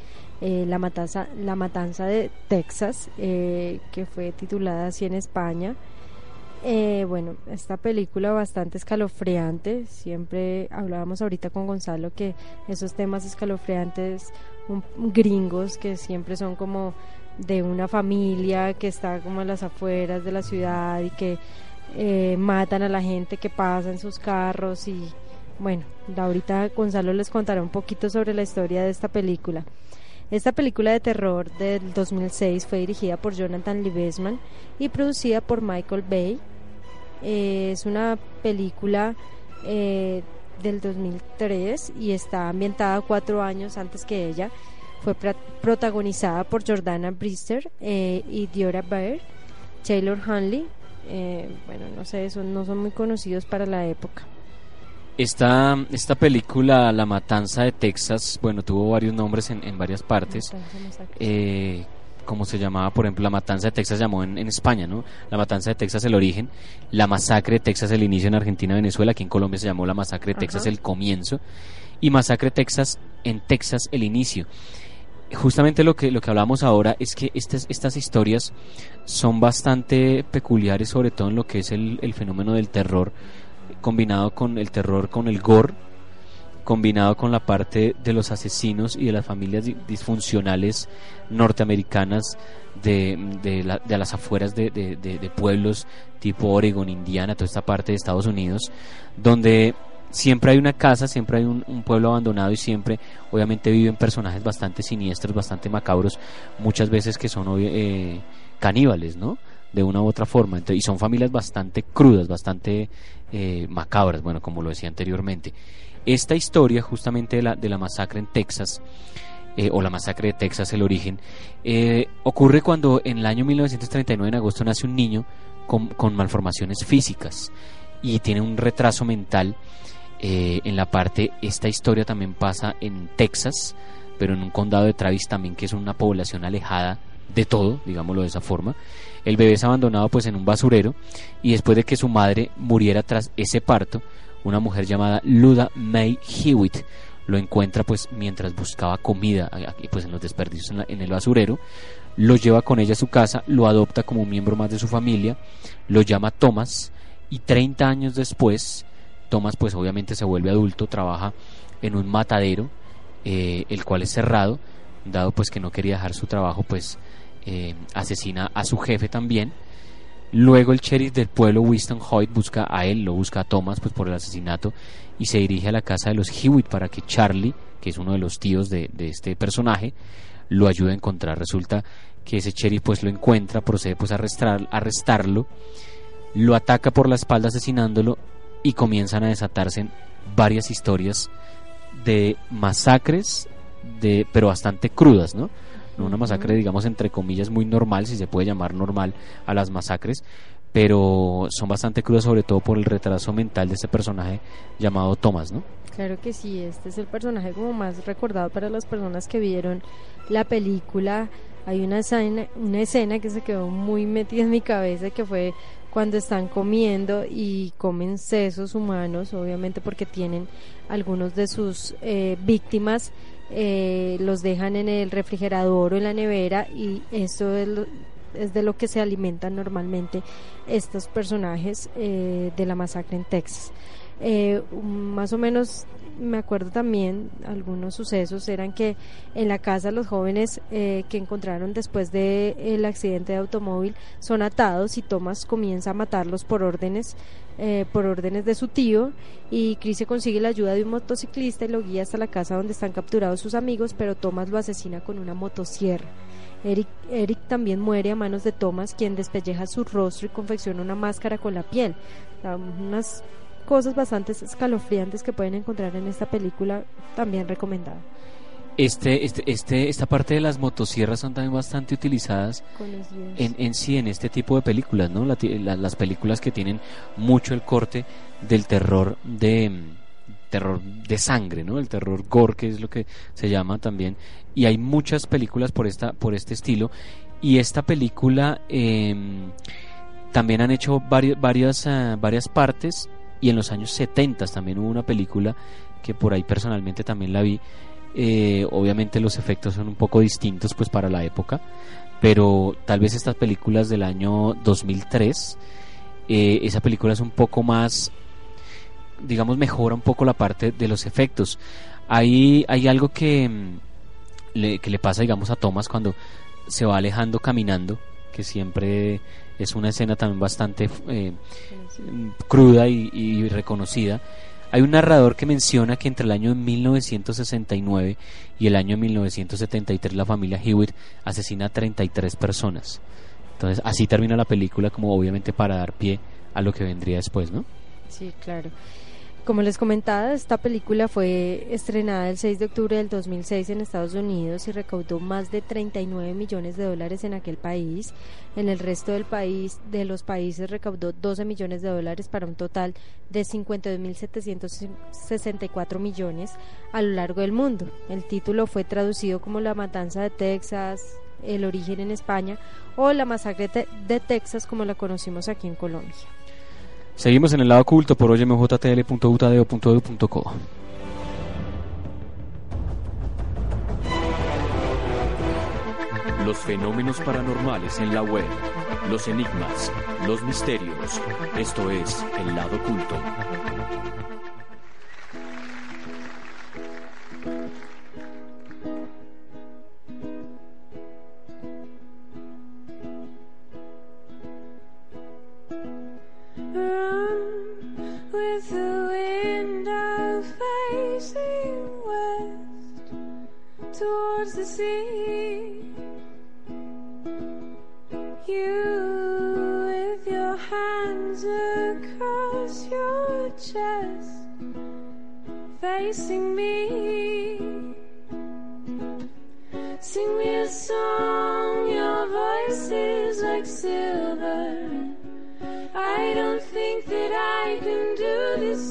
eh, la, matanza, la Matanza de Texas, eh, que fue titulada así en España. Eh, bueno, esta película bastante escalofriante, siempre hablábamos ahorita con Gonzalo que esos temas escalofriantes un- gringos que siempre son como de una familia que está como en las afueras de la ciudad y que eh, matan a la gente que pasa en sus carros y bueno, ahorita Gonzalo les contará un poquito sobre la historia de esta película. Esta película de terror del 2006 fue dirigida por Jonathan Liebesman y producida por Michael Bay. Eh, es una película eh, del 2003 y está ambientada cuatro años antes que ella. Fue protagonizada por Jordana Brister eh, y Diora Baer, Taylor Hanley. eh, bueno, no sé, son, no son muy conocidos para la época. Esta, esta película, La Matanza de Texas, bueno, tuvo varios nombres en, en varias partes. Matanza, como se llamaba, por ejemplo, La Matanza de Texas llamó en, en España, ¿no? La Matanza de Texas el origen, La Masacre de Texas el inicio en Argentina, Venezuela, aquí en Colombia se llamó La Masacre de Texas Ajá. el comienzo y Masacre de Texas en Texas el inicio. Justamente lo que lo que hablamos ahora es que estas estas historias son bastante peculiares, sobre todo en lo que es el, el fenómeno del terror combinado con el terror con el gore combinado con la parte de los asesinos y de las familias di- disfuncionales norteamericanas de, de, la- de las afueras de, de- pueblos tipo Oregon, Indiana, toda esta parte de Estados Unidos, donde siempre hay una casa, siempre hay un, un pueblo abandonado y siempre obviamente viven personajes bastante siniestros, bastante macabros, muchas veces que son eh, caníbales, ¿no? De una u otra forma. Ento- y son familias bastante crudas, bastante eh, macabras, bueno, como lo decía anteriormente. Esta historia justamente de la, de la masacre en Texas, eh, o la masacre de Texas, el origen, eh, ocurre cuando en el año 1939, en agosto, nace un niño con, con malformaciones físicas y tiene un retraso mental. eh, en la parte, esta historia también pasa en Texas, pero en un condado de Travis también, que es una población alejada de todo, digámoslo de esa forma. El bebé es abandonado pues en un basurero y después de que su madre muriera tras ese parto, una mujer llamada Luda May Hewitt. Lo encuentra pues mientras buscaba comida pues en los desperdicios en, la- en el basurero. Lo lleva con ella a su casa lo adopta como un miembro más de su familia lo llama Thomas y 30 años después Thomas pues obviamente se vuelve adulto trabaja en un matadero eh, el cual es cerrado dado pues que no quería dejar su trabajo pues eh, asesina a su jefe también Luego el sheriff del pueblo Winston Hoyt busca a él, lo busca a Thomas pues por el asesinato y se dirige a la casa de los Hewitt para que Charlie, que es uno de los tíos de, de este personaje, lo ayude a encontrar. Resulta que ese sheriff pues lo encuentra, procede pues a arrestar, arrestarlo, lo ataca por la espalda asesinándolo y comienzan a desatarse varias historias de masacres, de, pero bastante crudas, ¿no? No una masacre, digamos, entre comillas, muy normal, si se puede llamar normal a las masacres, pero son bastante crudas, sobre todo por el retraso mental de ese personaje llamado Thomas, ¿no? Claro que sí, este es el personaje como más recordado para las personas que vieron la película. Hay una escena, una escena que se quedó muy metida en mi cabeza que fue cuando están comiendo y comen sesos humanos, obviamente porque tienen algunos de sus eh, víctimas eh, los dejan en el refrigerador o en la nevera y esto es, lo- es de lo que se alimentan normalmente estos personajes eh, de la masacre en Texas. Eh, más o menos me acuerdo también algunos sucesos eran que en la casa los jóvenes eh, que encontraron después del el accidente de automóvil son atados y Thomas comienza a matarlos por órdenes eh, por órdenes de su tío y Chris se consigue la ayuda de un motociclista y lo guía hasta la casa donde están capturados sus amigos pero Thomas lo asesina con una motosierra Eric, Eric también muere a manos de Thomas, quien despelleja su rostro y confecciona una máscara con la piel. Unas cosas bastante escalofriantes que pueden encontrar en esta película, también recomendada. Este, este, este, esta parte de las motosierras son también bastante utilizadas en, en sí en este tipo de películas, ¿no? La las películas que tienen mucho el corte del terror de mm, terror de sangre, ¿no? El terror gore que es lo que se llama también y hay muchas películas por esta por este estilo y esta película em, también han hecho varios, varias ah, varias partes y en los años 70 también hubo una película que por ahí personalmente también la vi eh, obviamente los efectos son un poco distintos pues para la época pero tal vez estas películas del año 2003 eh, esa película es un poco más digamos mejora un poco la parte de los efectos. Hay, hay algo que, mm, le, que le pasa digamos a Thomas cuando se va alejando caminando que siempre es una escena también bastante eh, cruda y, y reconocida hay un narrador que menciona que entre el año 1969 y el año 1973 la familia Hewitt asesina a 33 personas. Entonces así termina la película como obviamente para dar pie a lo que vendría después, ¿no? Sí, claro. Como les comentaba, esta película fue estrenada el 6 de octubre del 2006 en Estados Unidos y recaudó más de 39 millones de dólares en aquel país. En el resto del país, de los países, recaudó 12 millones de dólares para un total de 52.764 millones a lo largo del mundo. El título fue traducido como La Matanza de Texas, El origen en España o La Masacre de- Texas como la conocimos aquí en Colombia. Seguimos en el lado oculto por hoy mjtl.utadeo.edu.co. Los fenómenos paranormales en la web, los enigmas, los misterios. Esto es el lado oculto. Run with the wind out facing west towards the sea. You with your hands across your chest facing me. Sing me a song, your voice is like silver. I can do this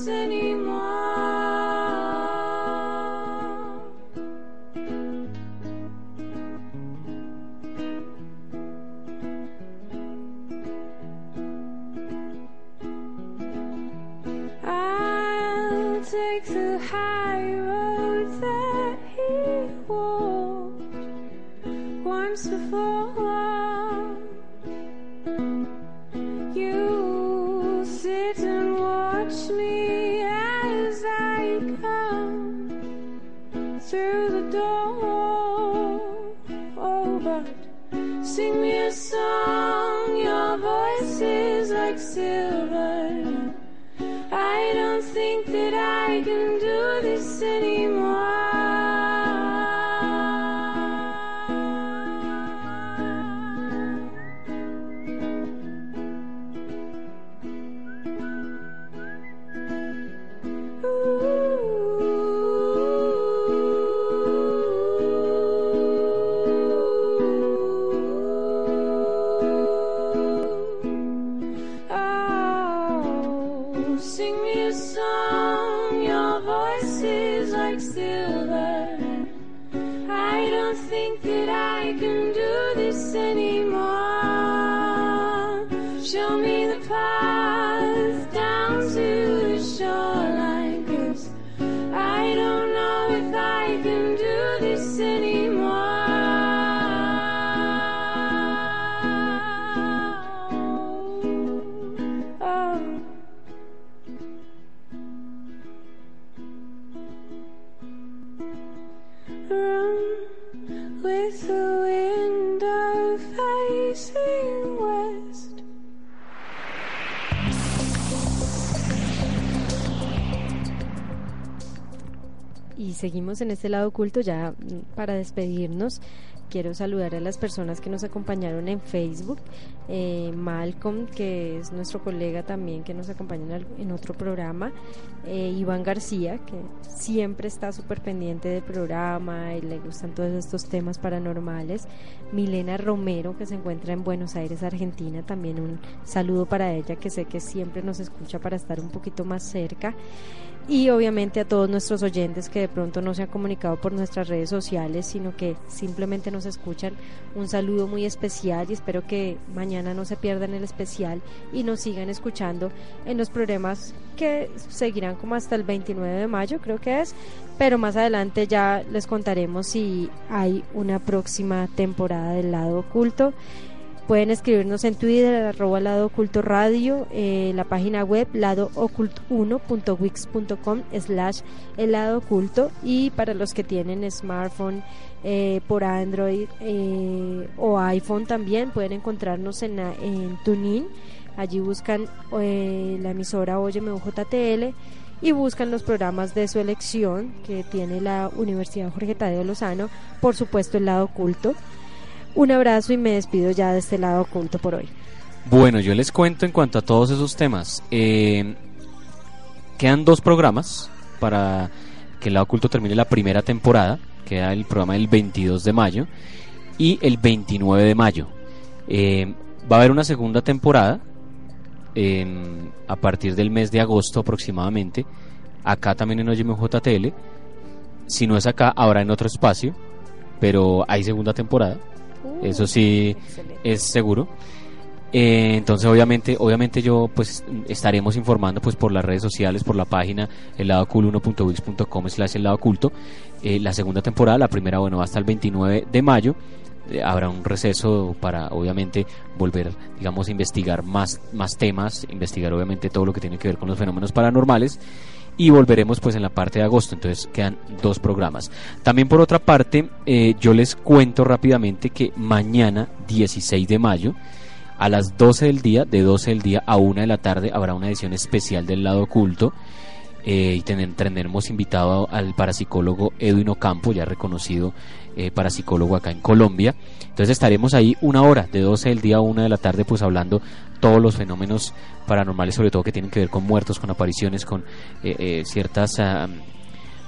seguimos en este lado oculto ya para despedirnos. quiero saludar a las personas que nos acompañaron en Facebook. Eh, Malcolm, que es nuestro colega también que nos acompaña en otro programa. Eh, Iván García, que siempre está súper pendiente del programa y le gustan todos estos temas paranormales. Milena Romero, que se encuentra en Buenos Aires, Argentina. También un saludo para ella, que sé que siempre nos escucha para estar un poquito más cerca y obviamente a todos nuestros oyentes que de pronto no se han comunicado por nuestras redes sociales, sino que simplemente nos escuchan. Un saludo muy especial y espero que mañana no se pierdan el especial y nos sigan escuchando en los programas que seguirán como hasta el 29 de mayo, creo que es, pero más adelante ya les contaremos si hay una próxima temporada del lado oculto. Pueden escribirnos en Twitter, arroba lado oculto radio, eh, la página web ladooculto1.wix.com slash el lado oculto. Y para los que tienen smartphone eh, por Android eh, o iPhone también pueden encontrarnos en, en allí buscan eh, la emisora Óyeme UJTL y buscan los programas de su elección que tiene la Universidad Jorge Tadeo Lozano, por supuesto el lado oculto. Un abrazo y me despido ya de este lado oculto por hoy. Bueno, yo les cuento en cuanto a todos esos temas. Eh, quedan dos programas para que el lado oculto termine la primera temporada. Queda el programa del 22 de mayo y el 29 de mayo. Eh, va a haber una segunda temporada a partir del mes de agosto aproximadamente. Acá también en Óyeme JTL. Si no es acá, habrá en otro espacio. Pero hay segunda temporada. Eso sí es seguro. Eh, entonces obviamente obviamente yo pues estaremos informando pues por las redes sociales por la página heladocool1.wix.com slash el lado oculto. Eh, la segunda temporada la primera bueno va hasta el 29 de mayo. Eh, habrá un receso para obviamente volver digamos a investigar más más temas investigar obviamente todo lo que tiene que ver con los fenómenos paranormales y volveremos pues en la parte de agosto entonces quedan dos programas también por otra parte eh, yo les cuento rápidamente que mañana 16 de mayo a las 12 del día, de 12 del día a 1 de la tarde, habrá una edición especial del lado oculto. eh, y ten- tendremos invitado al parapsicólogo Edwin Ocampo, ya reconocido eh, parapsicólogo acá en Colombia. Entonces estaremos ahí una hora, de 12 del día a 1 de la tarde, pues hablando todos los fenómenos paranormales, sobre todo que tienen que ver con muertos, con apariciones, con eh, eh, ciertas ah,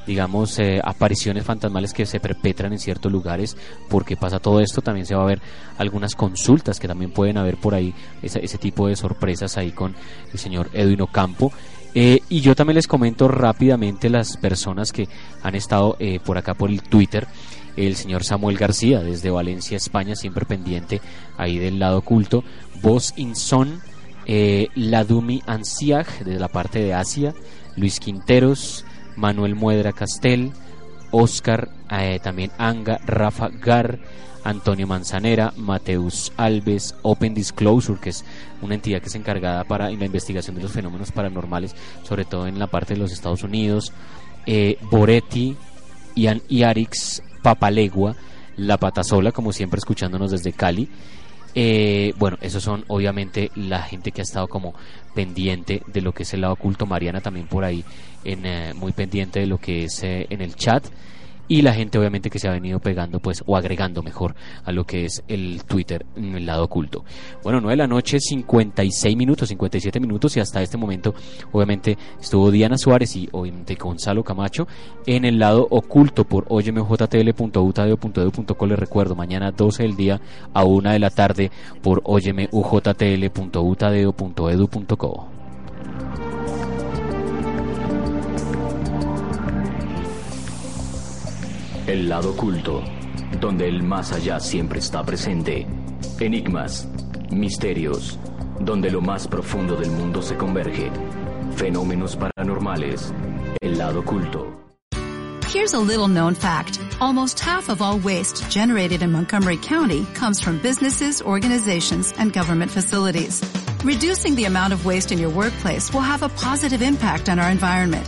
digamos, eh, apariciones fantasmales que se perpetran en ciertos lugares. Porque pasa todo esto, también se va a ver algunas consultas que también pueden haber por ahí, ese, tipo de sorpresas ahí con el señor Edwin Ocampo. Y yo también les comento rápidamente las personas que han estado por acá por el Twitter. El señor Samuel García, desde Valencia, España, siempre pendiente ahí del lado oculto. Voz Inson, eh, Ladumi Ansiag, desde la parte de Asia. Luis Quinteros, Manuel Muedra Castel, Oscar, eh, también Anga, Rafa Gar, Antonio Manzanera, Mateus Alves, Open Disclosure, que es una entidad que es encargada para en la investigación de los fenómenos paranormales, sobre todo en la parte de los Estados Unidos, eh, Boretti, Ian Iarix, Papalegua, La Patasola, como siempre escuchándonos desde Cali. Eh, bueno, esos son obviamente la gente que ha estado como pendiente de lo que es el lado oculto. Mariana también por ahí, en, eh, muy pendiente de lo que es eh, en el chat. Y la gente obviamente que se ha venido pegando pues o agregando mejor a lo que es el Twitter en el lado oculto. Bueno, 9 de la noche, 56 minutos, 57 minutos y hasta este momento obviamente estuvo Diana Suárez y obviamente Gonzalo Camacho en el lado oculto por oyemujtl.utadeo.edu.co les recuerdo, mañana 12 del día a 1 de la tarde por oyemujtl.utadeo.edu.co El lado oculto, donde el más allá siempre está presente. Enigmas, misterios, donde lo más profundo del mundo se converge. Fenómenos paranormales. El lado oculto. Here's a little known fact. Almost half of all waste generated in Montgomery County comes from businesses, organizations, and government facilities. Reducing the amount of waste in your workplace will have a positive impact on our environment.